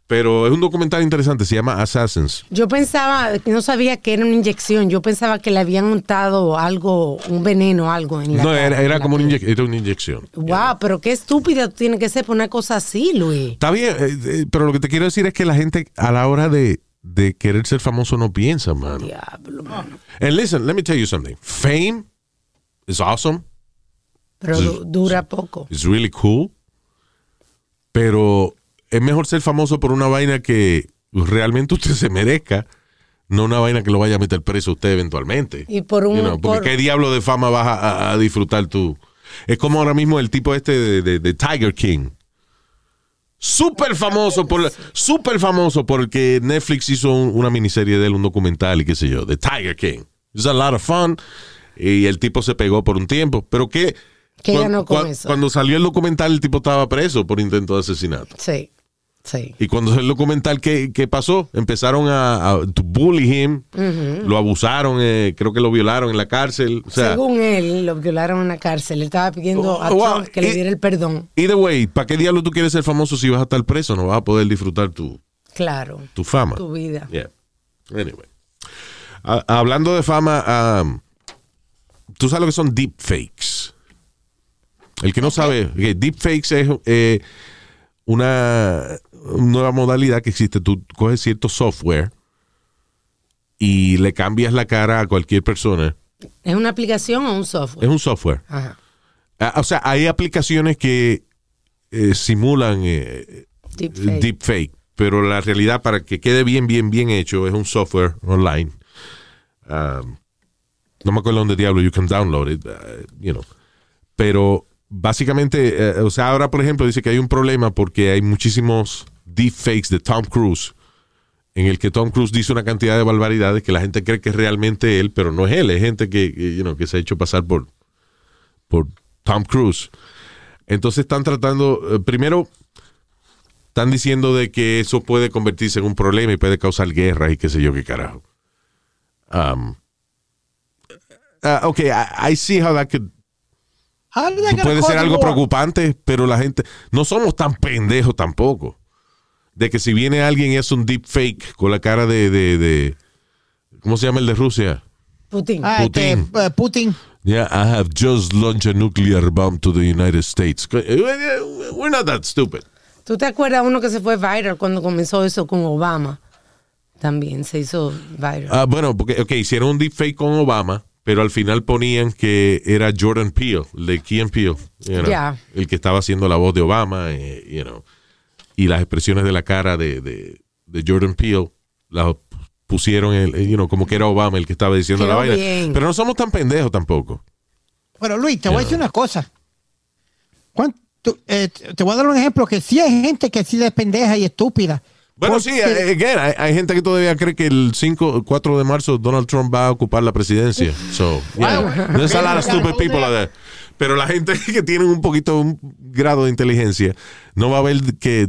Pero es un documental interesante, se llama Assassins. Yo pensaba, no sabía que era una inyección. Yo pensaba que le habían untado algo, un veneno, algo en la No, cara, era, en era la como una, era una inyección. Wow, pero qué estúpida tú tienes que ser por una cosa así, Luis. Está bien, eh, eh, pero lo que te quiero decir es que la gente a la hora de, de querer ser famoso no piensa, mano. Diablo, mano. And listen, let me tell you something. Fame is awesome. Pero du- dura poco. It's really cool. Pero es mejor ser famoso por una vaina que realmente usted se merezca, no una vaina que lo vaya a meter preso usted eventualmente. Y por un- You know, porque por- qué diablo de fama vas a, disfrutar tú. Es como ahora mismo el tipo este de, de- de Tiger King. Súper famoso por súper famoso porque Netflix hizo un- una miniserie de él, un documental y qué sé yo, de Tiger King. It's a lot of fun. Y el tipo se pegó por un tiempo. Pero qué ¿Qué cuan- ganó con cuan- eso? Cuando salió el documental, el tipo estaba preso por intento de asesinato. Sí, sí. Y cuando el documental, ¿qué, qué pasó? Empezaron a, a to bully him, lo abusaron, eh, creo que lo violaron en la cárcel. O sea, Según él, lo violaron en la cárcel. Él estaba pidiendo a Oh, wow. Trump que le diera el perdón. either way, ¿para qué diablo tú quieres ser famoso si vas a estar preso? No vas a poder disfrutar tu, Claro. tu fama. Tu vida. Yeah. Anyway. Hablando de fama, um, tú sabes lo que son deepfakes. El que no sabe, que deepfakes es eh, una nueva modalidad que existe. Tú coges cierto software y le cambias la cara a cualquier persona. ¿Es una aplicación o un software? Es un software. Ajá. Ah, O sea, hay aplicaciones que eh, simulan eh, Deepfake. deepfake, pero la realidad para que quede bien, bien, bien hecho es un software online. Um, no me acuerdo dónde diablo you can download it, uh, you know. Pero básicamente, eh, o sea, ahora por ejemplo dice que hay un problema porque hay muchísimos deepfakes de Tom Cruise en el que Tom Cruise dice una cantidad de barbaridades que la gente cree que es realmente él, pero no es él, es gente que, you know, que se ha hecho pasar por, por Tom Cruise. Entonces están tratando, eh, primero, están diciendo de que eso puede convertirse en un problema y puede causar guerra y qué sé yo qué carajo. Um, ah, ok, I, I see how that could How that puede ser algo preocupante, pero la gente no somos tan pendejos tampoco. De que si viene alguien y es un deep fake con la cara de, de, de- ¿cómo se llama el de Rusia? Putin. Ah, este, Putin. eh, Putin. Yeah, I have just launched a nuclear bomb to the United States. We're not that stupid. ¿Tú te acuerdas uno que se fue viral cuando comenzó eso con Obama? También se hizo viral. Ah, bueno, porque okay, hicieron un deepfake con Obama, pero al final ponían que era Jordan Peele, el de Key and Peele, you know, Ya. el que estaba haciendo la voz de Obama, eh, you know, y las expresiones de la cara de, de, de Jordan Peele las pusieron, el, you know, como que era Obama el que estaba diciendo Quedó la vaina. Pero no somos tan pendejos tampoco. Pero Luis, te voy a decir una cosa. ¿Cuánto- eh, te voy a dar un ejemplo que sí hay gente que sí es pendeja y estúpida. Bueno, Porque- sí, again, hay, hay gente que todavía cree que el 5, 4 de marzo Donald Trump va a ocupar la presidencia. So, yeah, there's a lot of stupid people out there. Pero la gente que tiene un poquito, un grado de inteligencia, no va a ver que,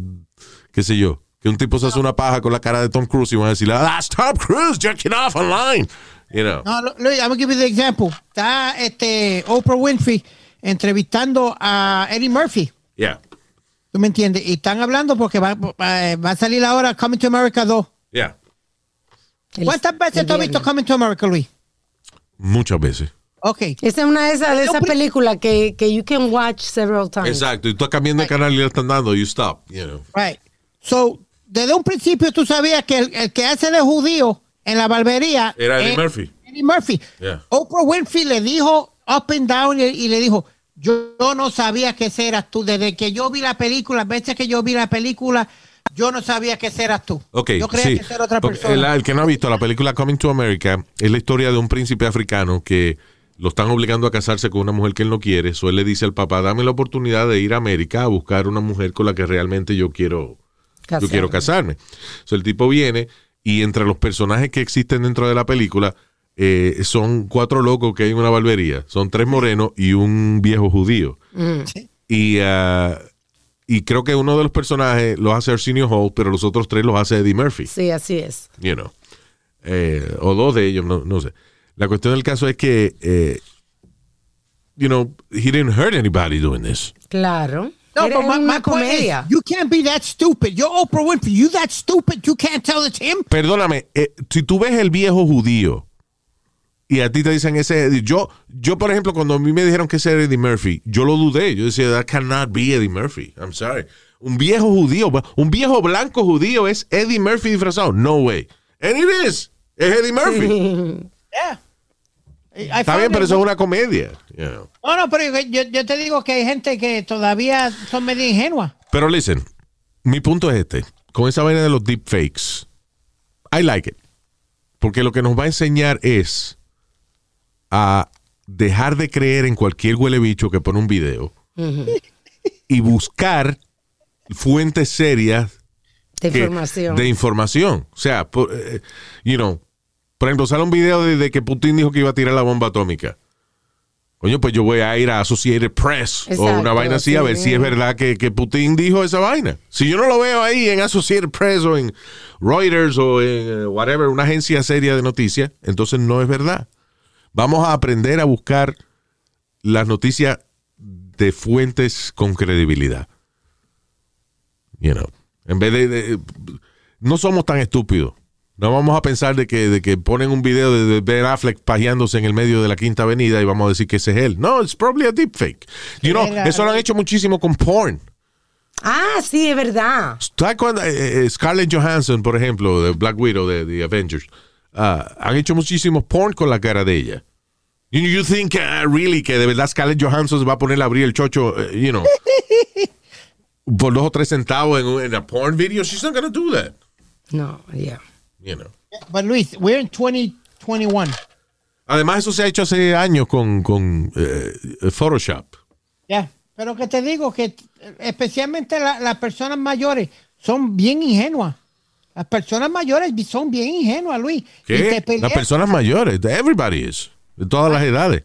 qué sé yo, que un tipo se hace una paja con la cara de Tom Cruise y van a decirle, ah, that's Tom Cruise jerking off online. You know. No, Lu- Luis, I'm gonna give you the example. Está este Oprah Winfrey entrevistando a Eddie Murphy. Yeah, ¿Tú me entiendes? Y están hablando porque va, va- va a salir ahora Coming to America 2. yeah. ¿Cuántas veces tú has visto. Coming to America, Luis? Muchas veces. Ok. Esa es una de esas de esas películas que, que you can watch several times. Exacto. Y tú estás cambiando de canal y le están dando, you stop. You know. Right. So, desde un principio tú sabías que el, el que hace de judío en la barbería Era Eddie es Murphy. Eddie Murphy. Yeah. Oprah Winfrey le dijo up and down y, y le dijo, yo, yo no sabía que ese eras tú. Desde que yo vi la película, las veces que yo vi la película, yo no sabía que ese eras tú. Ok, yo creía sí. que era otra persona. El, el que no ha visto la película Coming to America es la historia de un príncipe africano que lo están obligando a casarse con una mujer que él no quiere. So él le dice al papá, dame la oportunidad de ir a América a buscar una mujer con la que realmente yo quiero, yo Casarme. quiero casarme. So el tipo viene y entre los personajes que existen dentro de la película eh, son cuatro locos que hay en una barbería. Son tres morenos y un viejo judío. Y, ah, y creo que uno de los personajes lo hace Arsenio Hall, pero los otros tres los hace Eddie Murphy Sí, así es. you know. Eh, o dos de ellos, no, no sé. La cuestión del caso es que, eh, you know, he didn't hurt anybody doing this. Claro. No, Era but my, my point is, you can't be that stupid. You're Oprah Winfrey. You that stupid. You can't tell it's him. Perdóname, eh, si tú ves el viejo judío y a ti te dicen ese, yo, yo por ejemplo, cuando a mí me dijeron que ese era Eddie Murphy, yo lo dudé. Yo decía, that cannot be Eddie Murphy. I'm sorry. Un viejo judío, un viejo blanco judío es Eddie Murphy disfrazado. No way. And it is. Es Eddie Murphy. Yeah. I Está bien, pero eso es una comedia. you know. No, no, pero yo, yo te digo que hay gente que todavía son medio ingenuas. Pero listen, mi punto es este. Con esa vaina de los deepfakes, I like it. Porque lo que nos va a enseñar es a dejar de creer en cualquier huele bicho que pone un video y buscar fuentes serias De que- información. de información. O sea, por, eh, you know, por ejemplo, sale un video de, de que Putin dijo que iba a tirar la bomba atómica. Coño, pues yo voy a ir a Associated Press o una vaina así a ver sí. si es verdad que, que Putin dijo esa vaina. Si yo no lo veo ahí en Associated Press o en Reuters o en eh, whatever, una agencia seria de noticias, entonces no es verdad. Vamos a aprender a buscar las noticias de fuentes con credibilidad. You know, en vez de, de- no somos tan estúpidos. No vamos a pensar de que, de que ponen un video de, Ben Affleck pajeándose en el medio de la Quinta Avenida y vamos a decir que ese es él. No, it's probably a deepfake. You know, eso lo han hecho muchísimo con porn. Ah, sí, es verdad. ¿Sabes cuando, eh, eh, Scarlett Johansson, por ejemplo, de Black Widow, de The Avengers, ah, han hecho muchísimos porn con la cara de ella. You, you think uh, really que de verdad Scarlett Johansson se va a poner a abrir el chocho, eh, you know, por dos o tres centavos en, un- en a porn video? She's not gonna do that. No, ya. You know. But Luis, we're in 2021. Además, eso se ha hecho hace años con, con eh, Photoshop. Ya. Pero que te digo que especialmente la- las personas mayores son bien ingenuas. Las personas mayores son bien ingenuas, Luis. ¿Qué? Las personas mayores. Everybody is. De todas las edades.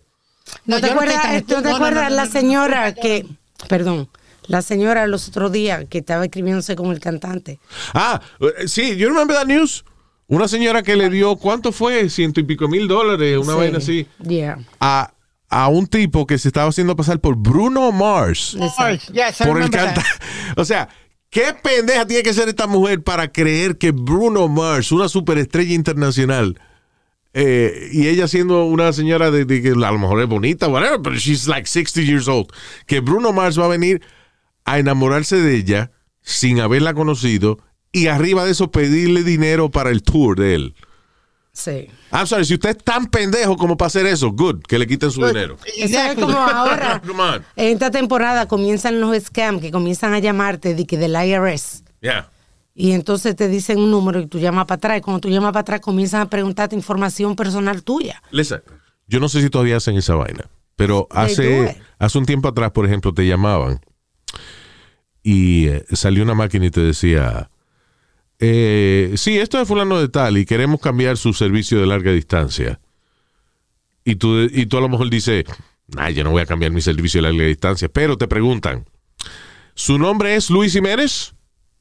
¿No, te acuerdas, tan ¿no estúpido. te No, no, acuerdas no, no, la señora que, perdón, la señora los otros días que estaba escribiéndose con el cantante? Ah, eh, sí, you remember that news? Una señora que le dio, ¿cuánto fue? Ciento y pico mil dólares, una Sí. vaina así. Yeah. A, a un tipo que se estaba haciendo pasar por Bruno Mars. Mars, yes, I por el remember that. canta. O sea, ¿qué pendeja tiene que ser esta mujer para creer que Bruno Mars, una superestrella internacional, eh, y ella siendo una señora de, de que a lo mejor es bonita, whatever, pero she's like 60 years old, que Bruno Mars va a venir a enamorarse de ella sin haberla conocido y arriba de eso pedirle dinero para el tour de él. Sí. I'm sorry, si usted es tan pendejo como para hacer eso, good, que le quiten su dinero. Eso es como ahora. En esta temporada comienzan los scams que comienzan a llamarte de que del IRS. Yeah. Y entonces te dicen un número y tú llamas para atrás. Y cuando tú llamas para atrás comienzan a preguntarte información personal tuya. Listen, yo no sé si todavía hacen esa vaina, pero hace, hace un tiempo atrás, por ejemplo, te llamaban y eh, salió una máquina y te decía, eh, sí, esto es fulano de tal y queremos cambiar su servicio de larga distancia. Y tú, y tú a lo mejor dices, nah, yo no voy a cambiar mi servicio de larga distancia, pero te preguntan, ¿su nombre es Luis Jiménez?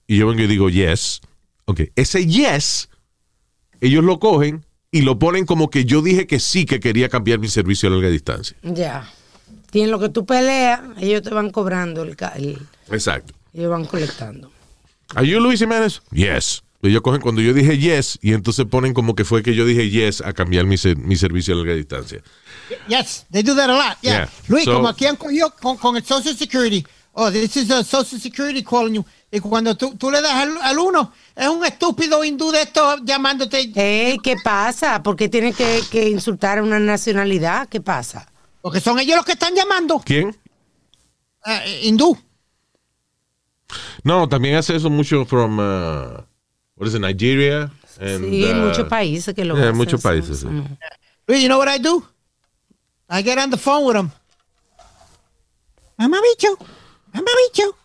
Y yo vengo y digo, yes. Ok, ese yes ellos lo cogen y lo ponen como que yo dije que sí que quería cambiar mi servicio a larga distancia. Ya. Y en lo que tú peleas, ellos te van cobrando el, el- Exacto. ellos van colectando. ¿Are you Luis Jiménez? Yes. Ellos cogen cuando yo dije yes y entonces ponen como que fue que yo dije yes a cambiar mi, ser- mi servicio a larga distancia. Yes, they do that a lot. Yeah. Yeah. Luis, So- como aquí han cogido con, con el Social Security, oh, this is a Social Security calling you. Y cuando tú, tú le das al, al uno, es un estúpido hindú de esto llamándote. Ey, ¿qué pasa? ¿Por qué tiene que, que insultar a una nacionalidad? ¿Qué pasa? Porque son ellos los que están llamando. ¿Quién? Eh, hindú. No, también hace eso mucho from, uh, what is it, Nigeria? And, sí, en uh, muchos países que lo yeah, hacen. muchos países, sí. sí. Luis, you know what I do? I get on the phone with them. Mamabicho, mamabicho.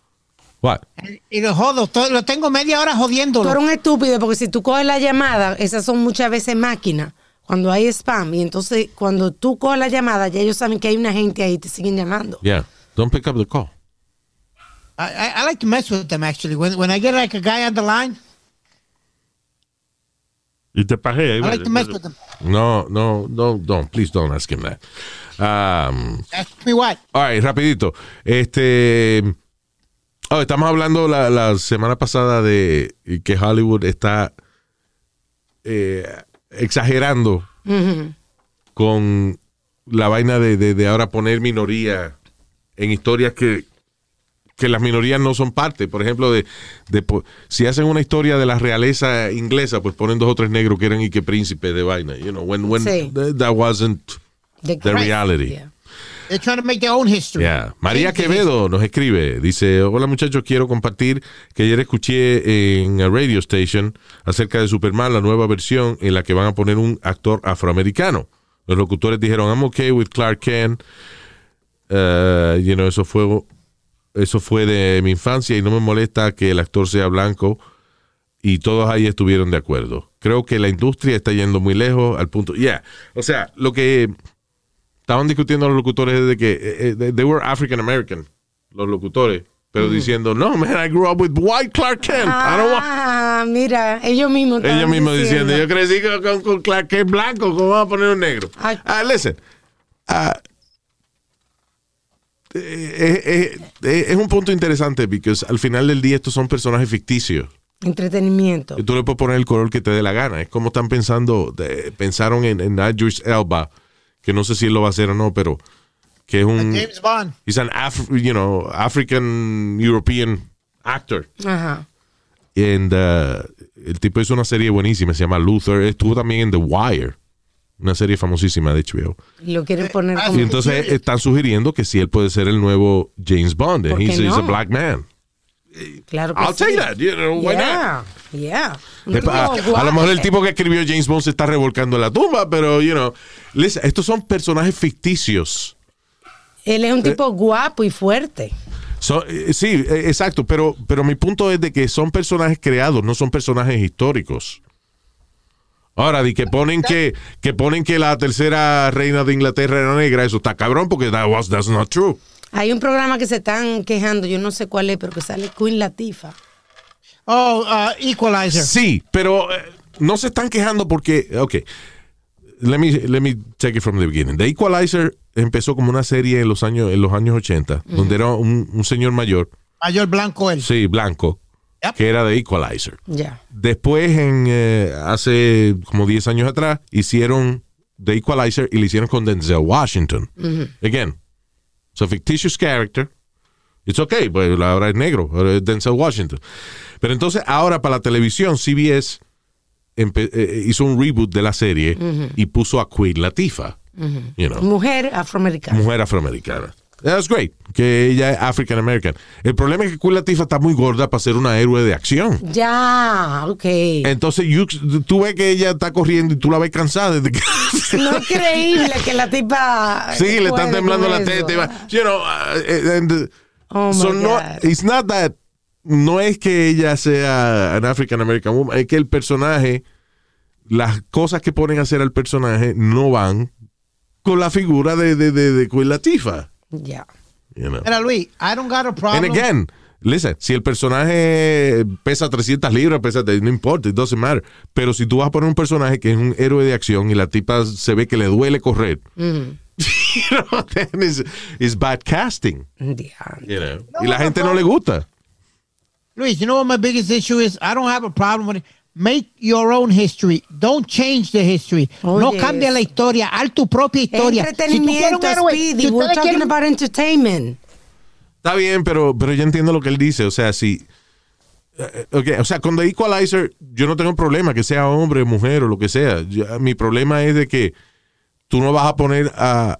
What? Y lo jodo, to- lo tengo media hora Tú jodiéndolo. eres un estúpido porque si tú coges la llamada, esas son muchas veces máquinas. Cuando hay spam y entonces cuando tú coges la llamada, ya ellos saben que hay una gente ahí y te siguen llamando. Yeah. Don't pick up the call. I, I, I like to mess with them actually. When, when I get like a guy on the line, Y te pajea. I like to mess with them. No, no, no, don't. Please don't ask him that. Um, Ask me what? all right, rapidito. Este... oh, estamos hablando la, la semana pasada de que Hollywood está eh, exagerando con la vaina de, de- de ahora poner minoría en historias que, que las minorías no son parte. Por ejemplo, de, de po- si hacen una historia de la realeza inglesa, pues ponen dos o tres negros que eran y que príncipes de vaina. You know, when, when Sí. th- that wasn't The, the reality. Yeah. They're trying to make their own history. Yeah. María Quevedo nos escribe, dice, hola muchachos, quiero compartir que ayer escuché en a radio station acerca de Superman, la nueva versión en la que van a poner un actor afroamericano. Los locutores dijeron, I'm okay with Clark Kent. Uh, you know, eso fue, eso fue de mi infancia y no me molesta que el actor sea blanco y todos ahí estuvieron de acuerdo. Creo que la industria está yendo muy lejos al punto. Yeah. O sea, lo que estaban discutiendo los locutores es de que eh, eh, they were African American, los locutores, pero diciendo, no, man, I grew up with white Clark Kent. I don't want-" Ah, mira, ellos mismos. Ellos mismos diciendo, yo crecí con, Clark Kent blanco, ¿cómo vamos a poner un negro? Ah, listen. ah, eh, eh, eh, es un punto interesante porque al final del día estos son personajes ficticios. Entretenimiento. Y tú le puedes poner el color que te dé la gana. Es como están pensando, de- pensaron en, en Idris Elba, que no sé si él lo va a hacer o no, pero que es un... James Bond. He's an Af you know, African European actor. Ajá. And uh, el tipo hizo una serie buenísima, se llama Luther. Estuvo también en The Wire, una serie famosísima de HBO. Lo quieren poner ah, como. Y entonces están sugiriendo que si él puede ser el nuevo James Bond. ¿Por And he's, qué he's a no? black man. Claro que I'll sí. take that. You know, why not? yeah, yeah. Un De- A, a lo mejor el tipo que escribió James Bond se está revolcando en la tumba, pero, you know, listen, estos son personajes ficticios. Él es un tipo guapo y fuerte. So- eh, sí, eh, exacto, pero, pero mi punto es de que son personajes creados, no son personajes históricos. Ahora, de que ponen que, que ponen que la tercera reina de Inglaterra era negra, eso está cabrón porque that was, that's not true. Hay un programa que se están quejando, yo no sé cuál es, pero que sale Queen Latifa. Oh, uh, Equalizer. Sí, pero eh, no se están quejando porque, ok, let me, let me take it from the beginning. The Equalizer empezó como una serie en los años, en los años 80, donde era un, un señor mayor, Mayor blanco él. sí, blanco, Yep. que era de Equalizer. Ya. Después, en, eh, hace como 10 años atrás, hicieron The Equalizer y le hicieron con Denzel Washington. Again, it's a fictitious character. It's okay, pues ahora es negro, ahora es Denzel Washington. Pero entonces, ahora para la televisión, CBS empe- eh, hizo un reboot de la serie y puso a Queen Latifah. You know Mujer afroamericana. mujer afroamericana. That's great, que ella es African American. El problema es que Queen Latifah está muy gorda para ser una héroe de acción. Ya, ok. Entonces you- tú ves que ella está corriendo y tú la ves cansada. Desde que, No es creíble que la tipa. sí, le están temblando la teta. y va- You know, eh, and, Oh, my so no, God. it's not that, no es que ella sea an African American woman, es que el personaje, las cosas que ponen a hacer al personaje no van con la figura de, de, de, de Queen Latifah. You know. Mira, Luis, I don't got a problem. And again, listen, si el personaje pesa 300 libras, pesa, no importa, it doesn't matter. Pero si tú vas a poner un personaje que es un héroe de acción y la tipa se ve que le duele correr, you know, then it's, it's bad casting. You know? y la gente no le gusta. Luis, you know what my biggest issue is? I don't have a problem with it. Make your own history. Don't change the history. Oh, no yes. cambia la historia. Haz tu propia historia. Si Entretenimiento, héroe, Speedy. si We're talking quieren- about entertainment. Está bien, pero, pero yo entiendo lo que él dice. O sea, si. eh, ok, o sea, con The Equalizer, yo no tengo problema que sea hombre, mujer o lo que sea. Yo- mi problema es de que tú no vas a poner a,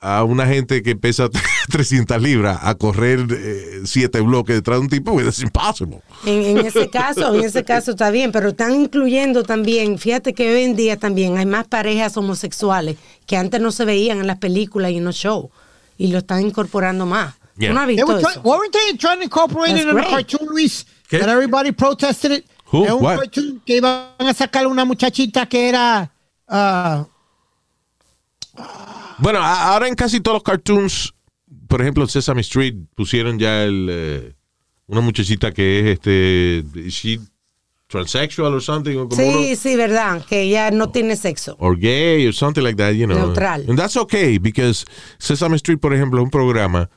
a una gente que pesa 300 libras a correr eh, siete bloques detrás de un tipo, es imposible. En, en ese caso, en ese caso está bien, pero están incluyendo también, fíjate que hoy en día también hay más parejas homosexuales que antes no se veían en las películas y en los shows y lo están incorporando más. Yeah. ¿Tú no has They visto were eso? weren't they trying to incorporate That's it in a great. cartoon, Luis? ¿Qué? That everybody protested it. Who? Era un What? cartoon que iban a sacar una muchachita que era... ah, Bueno, a- ahora en casi todos los cartoons, por ejemplo, Sesame Street pusieron ya el, eh, una muchachita que es este, is she transsexual or something, como Sí, uno- sí, verdad, que ella no tiene sexo. or gay or something like that, you know. Neutral. And that's okay because Sesame Street, por ejemplo, es un programa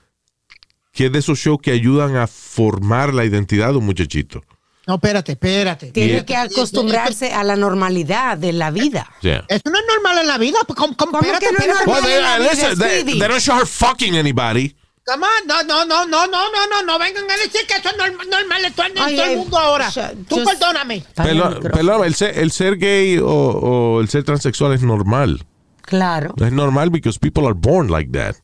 que es de esos shows que ayudan a formar la identidad de un muchachito. No, espérate, espérate. Tiene que acostumbrarse a la normalidad de la vida. Yeah. Eso no es normal en la vida. pues, ¿Cómo, cómo, ¿Cómo espérate, que no es espérate. normal? Well, they, la uh, vida, listen, they, Speedy. they don't show her fucking anybody. Come on, no, no, no, no, no, no, no, no vengan a decir que eso es norm- normal en todo, en Ay, todo el mundo ahora. Tú perdóname. Para el Perdón, micrófono. perdón, el, ser, el ser gay o, o el ser transexual es normal. Claro. Es normal because people are born like that.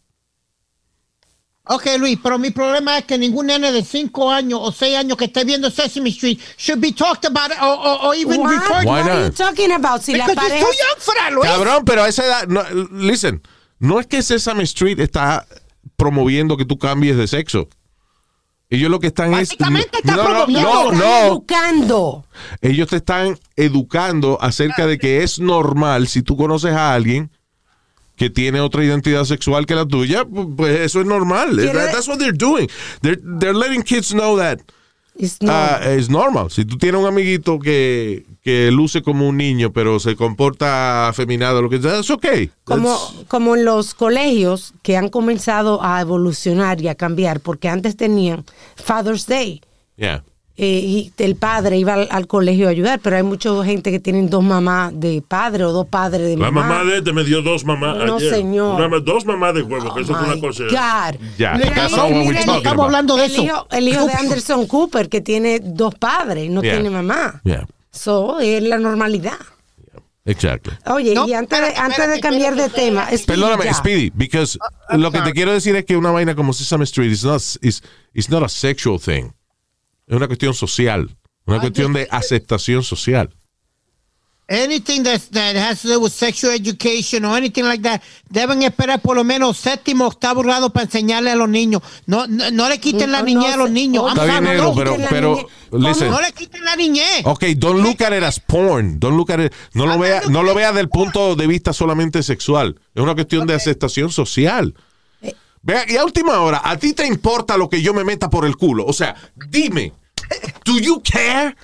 Ok, Luis, pero mi problema es que ningún nene de 5 años o 6 años que esté viendo Sesame Street should be talked about or, or, or even Why? referred Why What are you talking about? Si la Because you're pareja too young for that, Luis. Cabrón, pero a esa edad, no, listen, no es que Sesame Street está promoviendo que tú cambies de sexo. Ellos lo que están Básicamente es... está no, no, no, están no. educando. Ellos te están educando acerca de que es normal si tú conoces a alguien que tiene otra identidad sexual que la tuya, pu- pues eso es normal. That- that's what they're doing. They're, they're letting kids know that It's no. Ah, es normal. Si tú tienes un amiguito que, que luce como un niño, pero se comporta afeminado, lo que sea, es ok. como, como en los colegios que han comenzado a evolucionar y a cambiar, porque antes tenían Father's Day yeah. Eh, y el padre iba al, al colegio a ayudar, pero hay mucha gente que tienen dos mamás de padre o dos padres de La mamá. mamá de este me dio dos mamás No, ayer. señor. Una- dos mamás de huevo, que eso Oh, fue una cosa. God. Ya, mira, Estamos about. hablando de el eso. hijo, el hijo de Anderson Cooper, que tiene dos padres, no Yeah. tiene mamá. Yeah. So, es la normalidad. Exactly. Oye, No, y antes, de, antes de espérate, cambiar de tema. Speedy, Perdóname, ya. Speedy, because I'm lo que te quiero decir es que una vaina como Sesame Street is not, is, is not a sexual thing. Es una cuestión social. Una I cuestión de aceptación social. Anything that, that has to do with sexual education or anything like that, deben esperar por lo menos séptimo, octavo grado para enseñarle a los niños. No, no, no le quiten la niñez no a los niños. Está bien, negro, no. pero, pero, listen. No le quiten la niñez. Ok, don't look at it as porn. Don't look at it, no lo vea, no lo vea del punto de vista solamente sexual. Es una cuestión de aceptación social. Vea, y a última hora, ¿a ti te importa lo que yo me meta por el culo? O sea, dime, ¿do you care?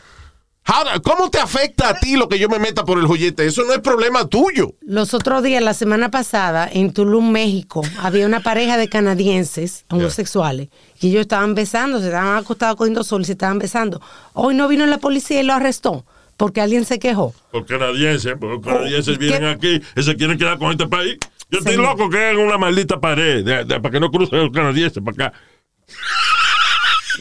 How- ¿Cómo te afecta a ti lo que yo me meta por el joyete? Eso no es problema tuyo. Los otros días, la semana pasada, en Tulum, México, había una pareja de canadienses homosexuales y ellos estaban besando, se estaban acostados cogiendo sol y se estaban besando. Hoy no vino la policía y lo arrestó porque alguien se quejó. Los canadienses, porque los canadienses ¿qué? vienen aquí y se quieren quedar con este país. Yo estoy Señor. loco que hagan una maldita pared de- de- para que no crucen los canadienses para acá.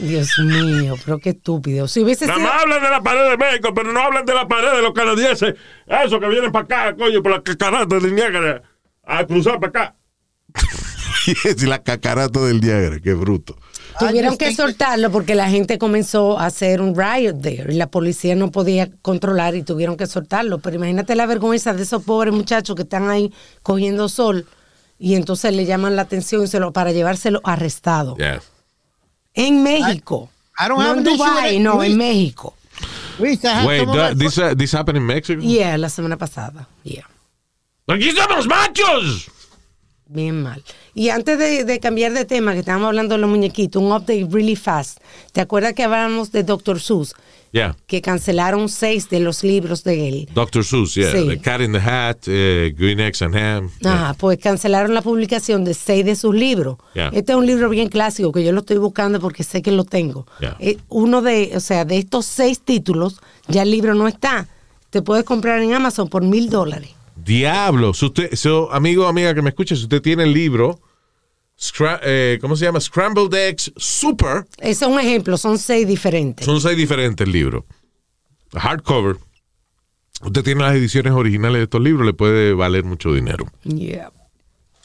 Dios mío, pero qué estúpido. Si hubiese Nada sido... más hablan de la pared de México, pero no hablan de la pared de los canadienses. Eso que vienen para acá, coño, por la cacarata del Niágara, a cruzar para acá. Y la cacarata del Niágara, qué bruto. Tuvieron que soltarlo porque la gente comenzó a hacer un riot there y la policía no podía controlar y tuvieron que soltarlo. Pero imagínate la vergüenza de esos pobres muchachos que están ahí cogiendo sol y entonces le llaman la atención y se lo- para llevárselo arrestado. Yeah. En México. I- I don't no have en Dubái, no, Luis. en México. Luis, Wait, that- this, uh, this happened in Mexico? Yeah, la semana pasada. Yeah. ¡Aquí somos machos! Bien mal. Y antes de, de cambiar de tema, que estábamos hablando de los muñequitos, un update really fast. ¿Te acuerdas que hablábamos de Dr. Seuss? Yeah. Que cancelaron seis de los libros de él. Dr. Seuss, yeah. Sí. The Cat in the Hat, eh, Green Eggs and Ham. Ajá, pues cancelaron la publicación de seis de sus libros. Yeah. Este es un libro bien clásico que yo lo estoy buscando porque sé que lo tengo. Eh, uno de, o sea, de estos seis títulos, ya el libro no está. Te puedes comprar en Amazon por mil dólares. Diablo. Si usted, so, amigo o amiga que me escuche, si usted tiene el libro, Scra- eh, ¿cómo se llama? Scrambled Eggs Super. Ese es un ejemplo, son seis diferentes. Son seis diferentes libros. Hardcover. Usted tiene las ediciones originales de estos libros, le puede valer mucho dinero. Yeah.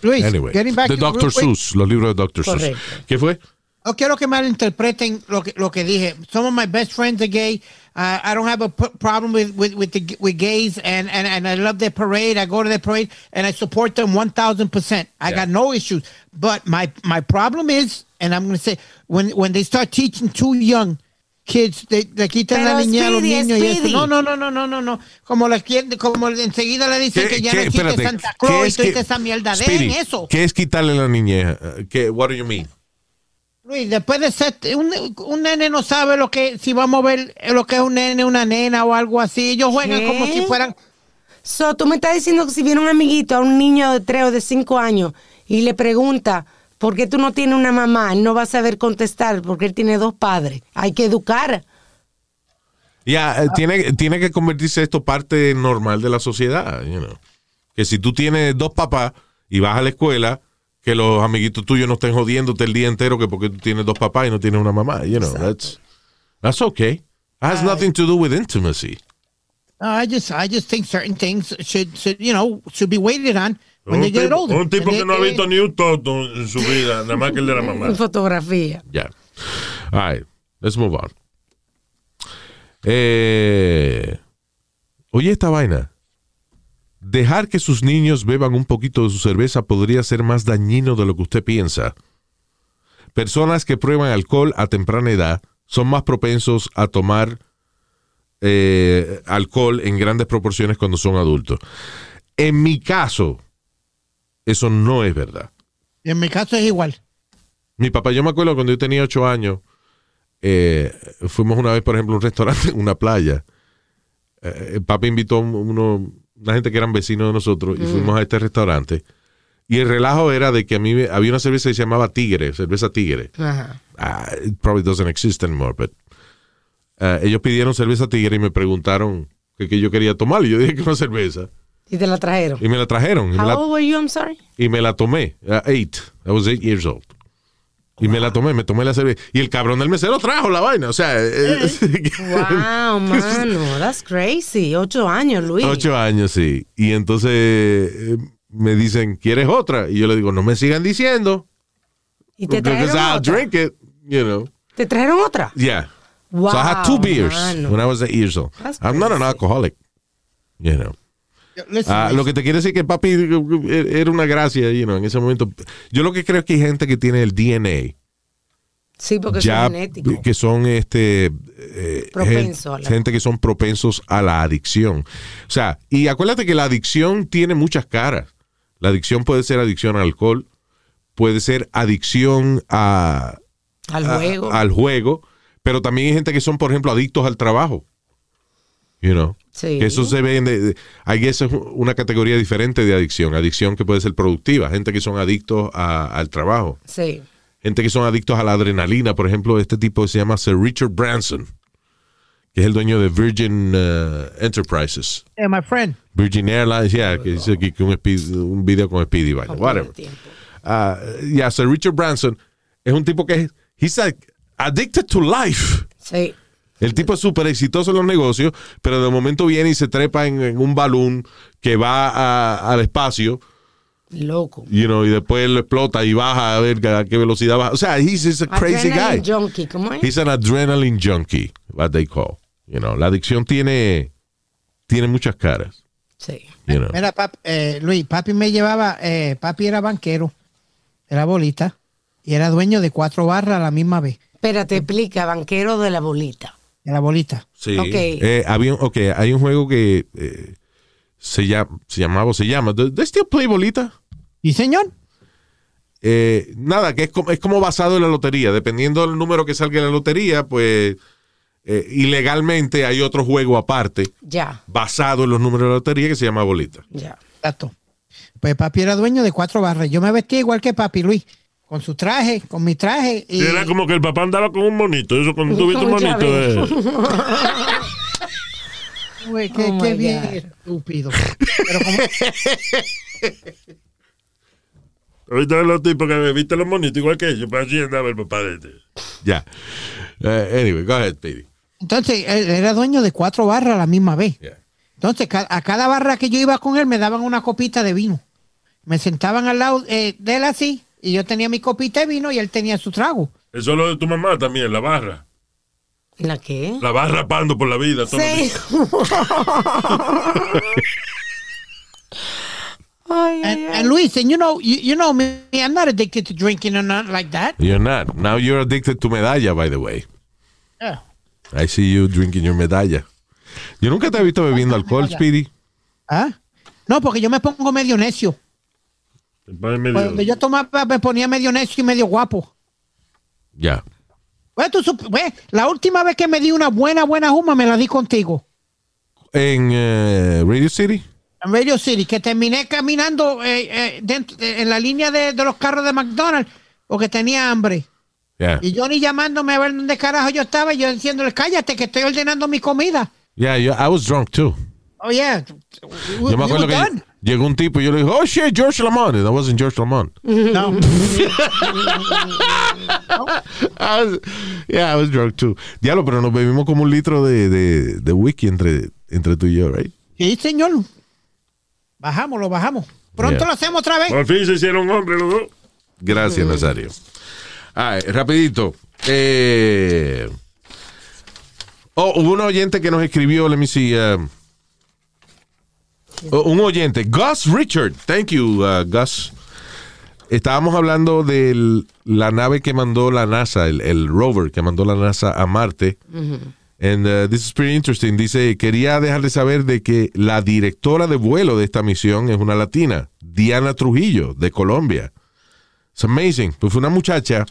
Luis, Anyway, getting back de to- Dr. Seuss, los libros de Dr. Seuss. ¿Qué fue? No quiero que malinterpreten lo que, lo que dije. Some of my best friends are gay. Uh, I don't have a p- problem with with with, the, with gays, and, and and I love their parade. I go to their parade, and I support them one thousand percent. I Yeah. got no issues. But my my problem is, and I'm going to say, when when they start teaching too young kids, they le quitan la Pero niña a los niños y eso. No, no, no, no, no, no, no. Como la quieren- como enseguida le dicen ¿Qué- ya qué- no existe espérate, Santa Claus y es toda que- esa mierda. Speedy, Dejen eso. ¿Qué es quitarle la niñez? Eh, ¿Qué, what do you mean? Luis, después de ser, un, un nene no sabe lo que, si vamos a ver lo que es un nene, una nena o algo así. Ellos juegan ¿Qué? como si fueran. So, tú me estás diciendo que si viene un amiguito a un niño de 3 o de 5 años y le pregunta, ¿por qué tú no tienes una mamá? Él no va a saber contestar porque él tiene dos padres. Hay que educar. Ya, eh, tiene, tiene que convertirse esto parte normal de la sociedad, you know. Que si tú tienes dos papás y vas a la escuela, que los amiguitos tuyos no estén jodiéndote el día entero que porque tú tienes dos papás y no tienes una mamá, you know. That's, that's okay. It has nothing to do with intimacy. No, I just, I just think certain things should, should, you know, should be waited on when Un they get tipo, older. un tipo And que they- no ha visto ni un toto en su vida, nada más que el de la mamá. Fotografía. Yeah. All right, let's move on. Eh, oye, esta vaina. Dejar que sus niños beban un poquito de su cerveza podría ser más dañino de lo que usted piensa. Personas que prueban alcohol a temprana edad son más propensos a tomar eh, alcohol en grandes proporciones cuando son adultos. En mi caso, eso no es verdad. En mi caso es igual. Mi papá, yo me acuerdo cuando yo tenía ocho años, eh, fuimos una vez, por ejemplo, a un restaurante en una playa. Eh, el papá invitó a un- uno, una gente que eran vecinos de nosotros y fuimos a este restaurante. Y el relajo era de que a mí había una cerveza que se llamaba Tigre, cerveza Tigre. Ajá. Ah, it probably doesn't exist anymore, but eh, ellos pidieron cerveza Tigre y me preguntaron qué yo quería tomar. Y yo dije que una cerveza. Y te la trajeron. Y me la trajeron. Y me How la, old were you? I'm sorry. y me la tomé. Uh, eight. I was eight years old. Y me la tomé, me tomé la cerveza. Y el cabrón del mesero trajo la vaina. O sea, eh, Wow, mano. That's crazy. Ocho años, Luis. ocho años, sí. Y entonces eh, me dicen, ¿quieres otra? Y yo le digo, no me sigan diciendo. Y te Because trajeron I'll otra. drink it, you know. ¿Te trajeron otra? Yeah. Wow, so I had two beers mano. when I was eight years old. That's I'm not an crazy. alcoholic, you know. Ah, lo que te quiere decir que papi eh, era una gracia, you know, en ese momento. Yo lo que creo es que hay gente que tiene el DNA. Sí, porque ya es genético. que son este eh, Propenso gente que son propensos a la adicción. O sea, y acuérdate que la adicción tiene muchas caras. La adicción puede ser adicción al alcohol, puede ser adicción a, Al a- juego. al juego, pero también hay gente que son, por ejemplo, adictos al trabajo. You know? Sí. Que eso se ve, en, de- de- I guess es una categoría diferente de adicción. Adicción que puede ser productiva. Gente que son adictos a- al trabajo Sí. gente que son adictos a la adrenalina. Por ejemplo, este tipo se llama Sir Richard Branson, que es el dueño de Virgin uh, Enterprises. eh, my friend. Virgin Airlines, yeah, que dice aquí que un, speed- un video con Speedy, Con whatever. tiempo. Ah, yeah, Sir Richard Branson es un tipo que es, he's like addicted to life. Sí. El tipo es súper exitoso en los negocios, pero de momento viene y se trepa en, en un balón que va a- al espacio Loco. you know, y después lo explota y baja a ver a qué velocidad baja. O sea, he's just a crazy Adrenaline guy. junkie, ¿cómo es? He's an adrenaline junkie, what they call. You know, la adicción tiene, tiene muchas caras. Sí. You know. Mira, pap- eh, Luis, papi me llevaba, eh, papi era banquero, era bolita, y era dueño de cuatro barras a la misma vez. Espérate, explica, banquero de la bolita. Era bolita. Sí. Ok. Eh, había, ok, hay un juego que eh, se, llama, se llamaba, o se llama, ¿Do they still play bolita? ¿Y señor? Eh, nada, que es como, es como basado en la lotería. Dependiendo del número que salga en la lotería, pues eh, ilegalmente hay otro juego aparte Ya, basado en los números de la lotería que se llama bolita. ya. Exacto. Pues papi era dueño de cuatro barras. Yo me vestía igual que papi, Luis, con su traje, con mi traje. Y... Era como que el papá andaba con un monito. Eso cuando tú viste un monito. Eh. Güey, qué, Oh, qué bien God. estúpido. Pero como, Ahorita los tipos que viste los monitos igual que ellos, pero así andaba el papá de este. Ya. Eh, anyway, go ahead, baby. Entonces, él era dueño de cuatro barras a la misma vez. Yeah. Entonces, a cada barra que yo iba con él me daban una copita de vino. Me sentaban al lado eh, de él así y yo tenía mi copita de vino y él tenía su trago. Eso es lo de tu mamá también, la barra. ¿La qué? La va rapando por la vida. todos los Sí. días. Ay, ay, And, ay. and Luis, and you know, you, you know me, I'm not addicted to drinking or not like that. You're not. Now you're addicted to medalla, by the way. Yeah. I see you drinking your medalla. Yo nunca te he visto bebiendo alcohol, Speedy. ¿Ah? No, porque yo me pongo medio necio. Medio- Cuando yo tomaba me ponía medio necio y medio guapo. Ya. Bueno, tú sup- bueno, la última vez que me di una buena, buena juma me la di contigo. En eh, Radio City. En Radio City, que terminé caminando eh, eh, dentro- eh, en la línea de, de los carros de McDonald's porque tenía hambre. Yeah. Y Johnny llamándome a ver dónde carajo yo estaba y yo diciéndole, cállate que estoy ordenando mi comida. Yeah, yo- I was drunk too. Oh, yeah. Yo me acuerdo que llegó un tipo y yo le dije, oh shit, George Lamont. And that wasn't George Lamont. No. I was- yeah, I was drunk too. Diablo, pero nos bebimos como un litro de, de, de whisky entre, entre tú y yo, right? Sí, señor. Bajamos, lo bajamos. Pronto Yeah. lo hacemos otra vez. Por fin se hicieron hombres los dos. Gracias, Nazario. Ah, rapidito. Eh, oh, hubo un oyente que nos escribió, let me see. um, oh, un oyente, Gus Richard. Thank you, uh, Gus. Estábamos hablando de la nave que mandó la NASA, el, el rover que mandó la NASA a Marte. And uh, this is pretty interesting. Dice, quería dejarle saber de que la directora de vuelo de esta misión es una latina, Diana Trujillo, de Colombia. It's amazing. Pues fue una muchacha.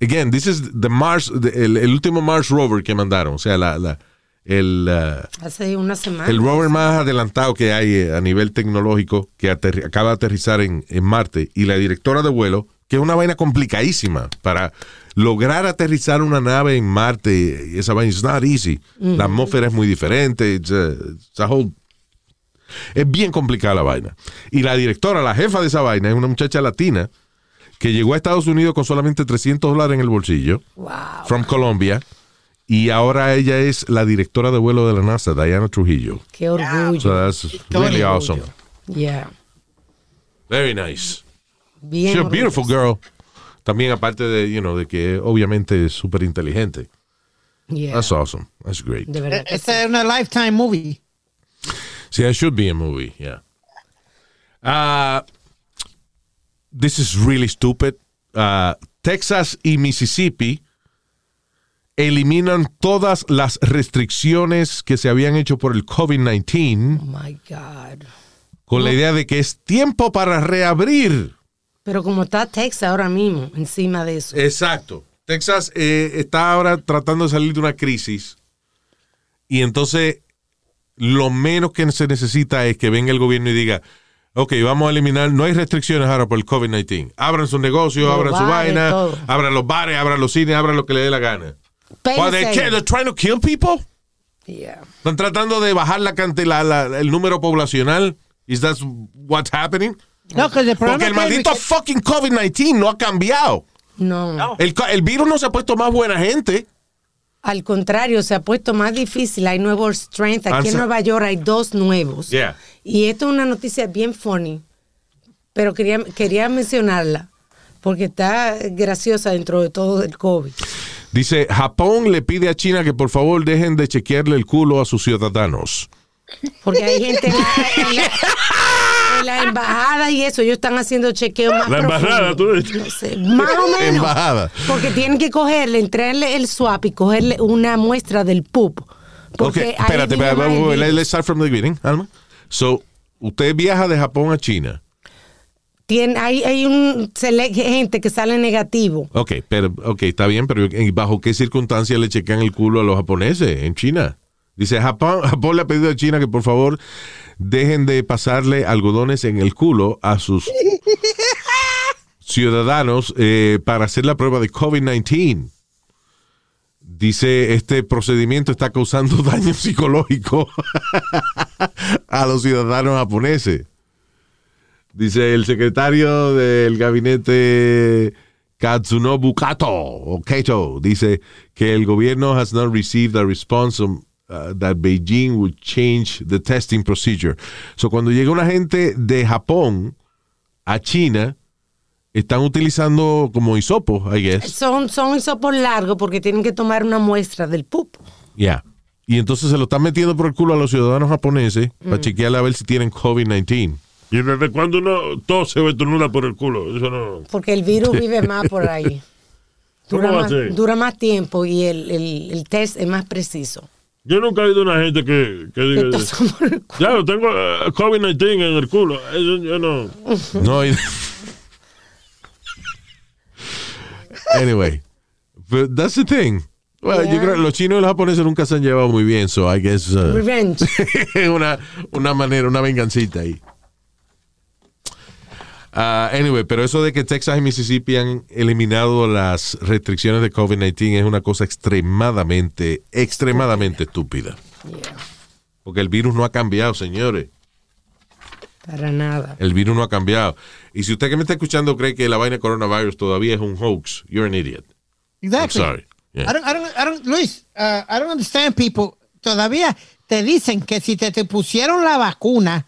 Again, this is the Mars, the- el, el último Mars rover que mandaron. O sea, la, la- el, uh, Hace una semana. el rover más adelantado que hay eh, a nivel tecnológico que acaba de aterrizar en, en Marte. Y la directora de vuelo, que es una vaina complicadísima para lograr aterrizar una nave en Marte. Y esa vaina es not easy. La atmósfera es muy diferente. It's a- it's a whole es bien complicada la vaina. Y la directora, la jefa de esa vaina, es una muchacha latina que llegó a Estados Unidos con solamente 300 dólares en el bolsillo, Wow. from Colombia, y ahora ella es la directora de vuelo de la NASA, Diana Trujillo. Qué orgullo. So that's really orgullo. awesome. Yeah. Very nice. Bien. She's a beautiful girl. También aparte de, you know, de que obviamente es súper inteligente. Yeah. That's awesome. That's great. De verdad. que Esta es una lifetime movie. See, that should be a movie, yeah. Uh, this is really stupid. Uh, Texas y Mississippi eliminan todas las restricciones que se habían hecho por el COVID-19 Oh my God. con la idea de que es tiempo para reabrir. Pero como está Texas ahora mismo, encima de eso. Exacto. Texas eh, está ahora tratando de salir de una crisis y entonces lo menos que se necesita es que venga el gobierno y diga, ok, vamos a eliminar, no hay restricciones ahora por el COVID-19. Abran sus negocios, abran su vaina, todo. abran los bares, abran los cines, abran lo que le dé la gana. Why, they can't- they're trying to kill people. Yeah. Están tratando de bajar la cante- la- la- el número poblacional. Is that what's happening? No, que el Porque el es que- maldito fucking COVID-19 no ha cambiado. No. El, el virus no se ha puesto más buena gente. Al contrario, se ha puesto más difícil. Hay nuevos strengths. Aquí en Nueva York hay dos nuevos. Yeah. Y esto es una noticia bien funny. Pero quería, quería mencionarla. Porque está graciosa dentro de todo el COVID. Dice, Japón le pide a China que por favor dejen de chequearle el culo a sus ciudadanos. Porque hay gente en la, en la- en la embajada y eso, ellos están haciendo chequeo más La embajada, profundo. tú dices. No sé, más o menos. Embajada. Porque tienen que cogerle, entrarle el swap y cogerle una muestra del pup. Porque ahí espérate, espérate, let's start from the beginning, Alma. So, usted viaja de Japón a China. Tiene, hay, hay un gente que sale negativo. Ok, pero, ok, está bien, pero ¿en- ¿bajo qué circunstancias le chequean el culo a los japoneses en China? Dice, Japón, Japón le ha pedido a China que por favor dejen de pasarle algodones en el culo a sus ciudadanos eh, para hacer la prueba de COVID-19. Dice, este procedimiento está causando daño psicológico a los ciudadanos japoneses. Dice el secretario del gabinete Katsunobu Kato, o Kato, dice que el gobierno has not received a response uh, that Beijing would change the testing procedure. So cuando llega una gente de Japón a China, están utilizando como hisopos, I guess. Son, son hisopos largos porque tienen que tomar una muestra del pup. Yeah. Y entonces se lo están metiendo por el culo a los ciudadanos japoneses para chequear a ver si tienen COVID-19. ¿Y desde cuando uno tose o estornuda por el culo? Eso no. Porque el virus vive más por ahí. ¿Cómo Dura va a más, ser? dura más tiempo y el, el, el test es más preciso. Yo nunca he oído una gente que, que diga. tosa por el culo. Claro, tengo eh, COVID-19 en el culo. Eso yo no. No, y- anyway, but that's the thing. Well, yo Yeah. creo que los chinos y los japoneses nunca se han llevado muy bien, so I guess uh, Revenge. una, una manera, una vengancita ahí. Ah, anyway, pero eso de que Texas y Mississippi han eliminado las restricciones de COVID-19 es una cosa extremadamente, extremadamente estúpida. Yeah. Porque el virus no ha cambiado, señores. Para nada. El virus no ha cambiado. Y si usted que me está escuchando cree que la vaina de coronavirus todavía es un hoax, you're an idiot. I'm Exactly. sorry. Yeah. I don't, I don't, I don't, Luis, uh, I don't understand people. Todavía te dicen que si te, te pusieron la vacuna,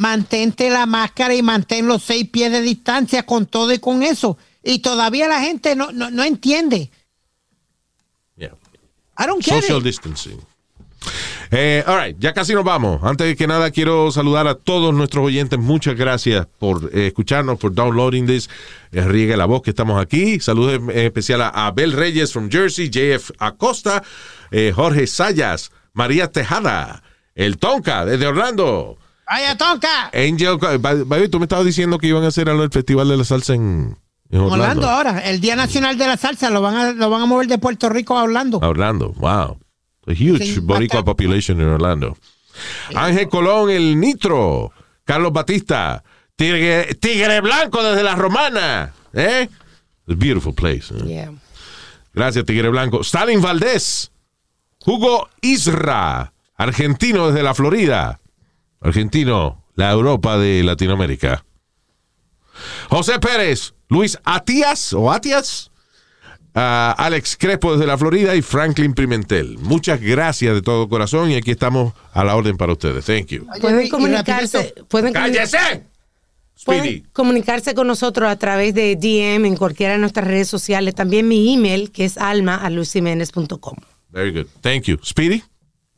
mantente la máscara y mantén los seis pies de distancia con todo y con eso. Y todavía la gente no, no, no entiende. Yeah. I don't get Social it. distancing. Eh, all right, ya casi nos vamos. Antes que nada, quiero saludar a todos nuestros oyentes. Muchas gracias por eh, escucharnos, por downloading this. Eh, riegue la voz que estamos aquí. Saludos en especial a Abel Reyes from Jersey, JF Acosta, eh, Jorge Sayas, María Tejada, el Tonka desde Orlando. ¡Vaya tonca! Angel, by- by the way, tú me estabas diciendo que iban a hacer algo del Festival de la Salsa en, en Orlando. Orlando ahora, el Día Nacional de la Salsa, lo van a, lo van a mover de Puerto Rico a Orlando. A Orlando, wow. A huge Sí, Boricua population en Orlando. Ángel Colón, el Nitro. Carlos Batista. Tigre, Tigre Blanco desde la Romana. ¿Eh? It's a beautiful place. ¿eh? Yeah. Gracias, Tigre Blanco. Stalin Valdés. Hugo Isra. Argentino desde la Florida. Argentino, la Europa de Latinoamérica. José Pérez. Luis Atias o Atias. Alex Crespo desde la Florida y Franklin Pimentel. Muchas gracias de todo corazón y aquí estamos a la orden para ustedes. Thank you. Pueden comunicarse, pueden, ¡Cállese! pueden Speedy. comunicarse con nosotros a través de DM en cualquiera de nuestras redes sociales. También mi email, que es alma a. Very good. Thank you. Speedy.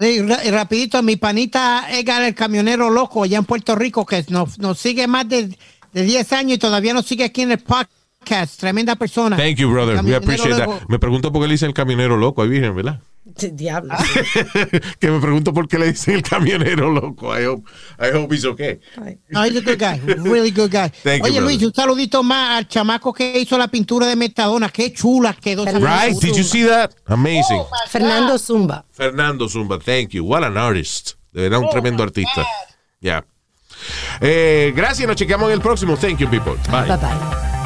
Sí, rapidito, mi panita Edgar, el camionero loco, allá en Puerto Rico, que nos, nos sigue más de, de 10 años y todavía nos sigue aquí en el podcast. Tremenda persona. Thank you, brother. We appreciate loco. that. Me pregunto por qué le dicen el camionero loco ahí, virgen, ¿verdad? Diablo. que me pregunto por qué le dicen el camionero loco. I hope, I hope he's okay. Ay. No, he's a good guy. Really good guy. Thank you, Oye, Luis, brother. un saludito más al chamaco que hizo la pintura de Metadona. Qué chula quedó. Right? Did you see that? Amazing. Fernando Zumba. Fernando Zumba, thank you. What an artist. De verdad, un tremendo artista. Yeah. Eh, gracias, nos chequeamos en el próximo. Thank you, people. Bye. Bye bye.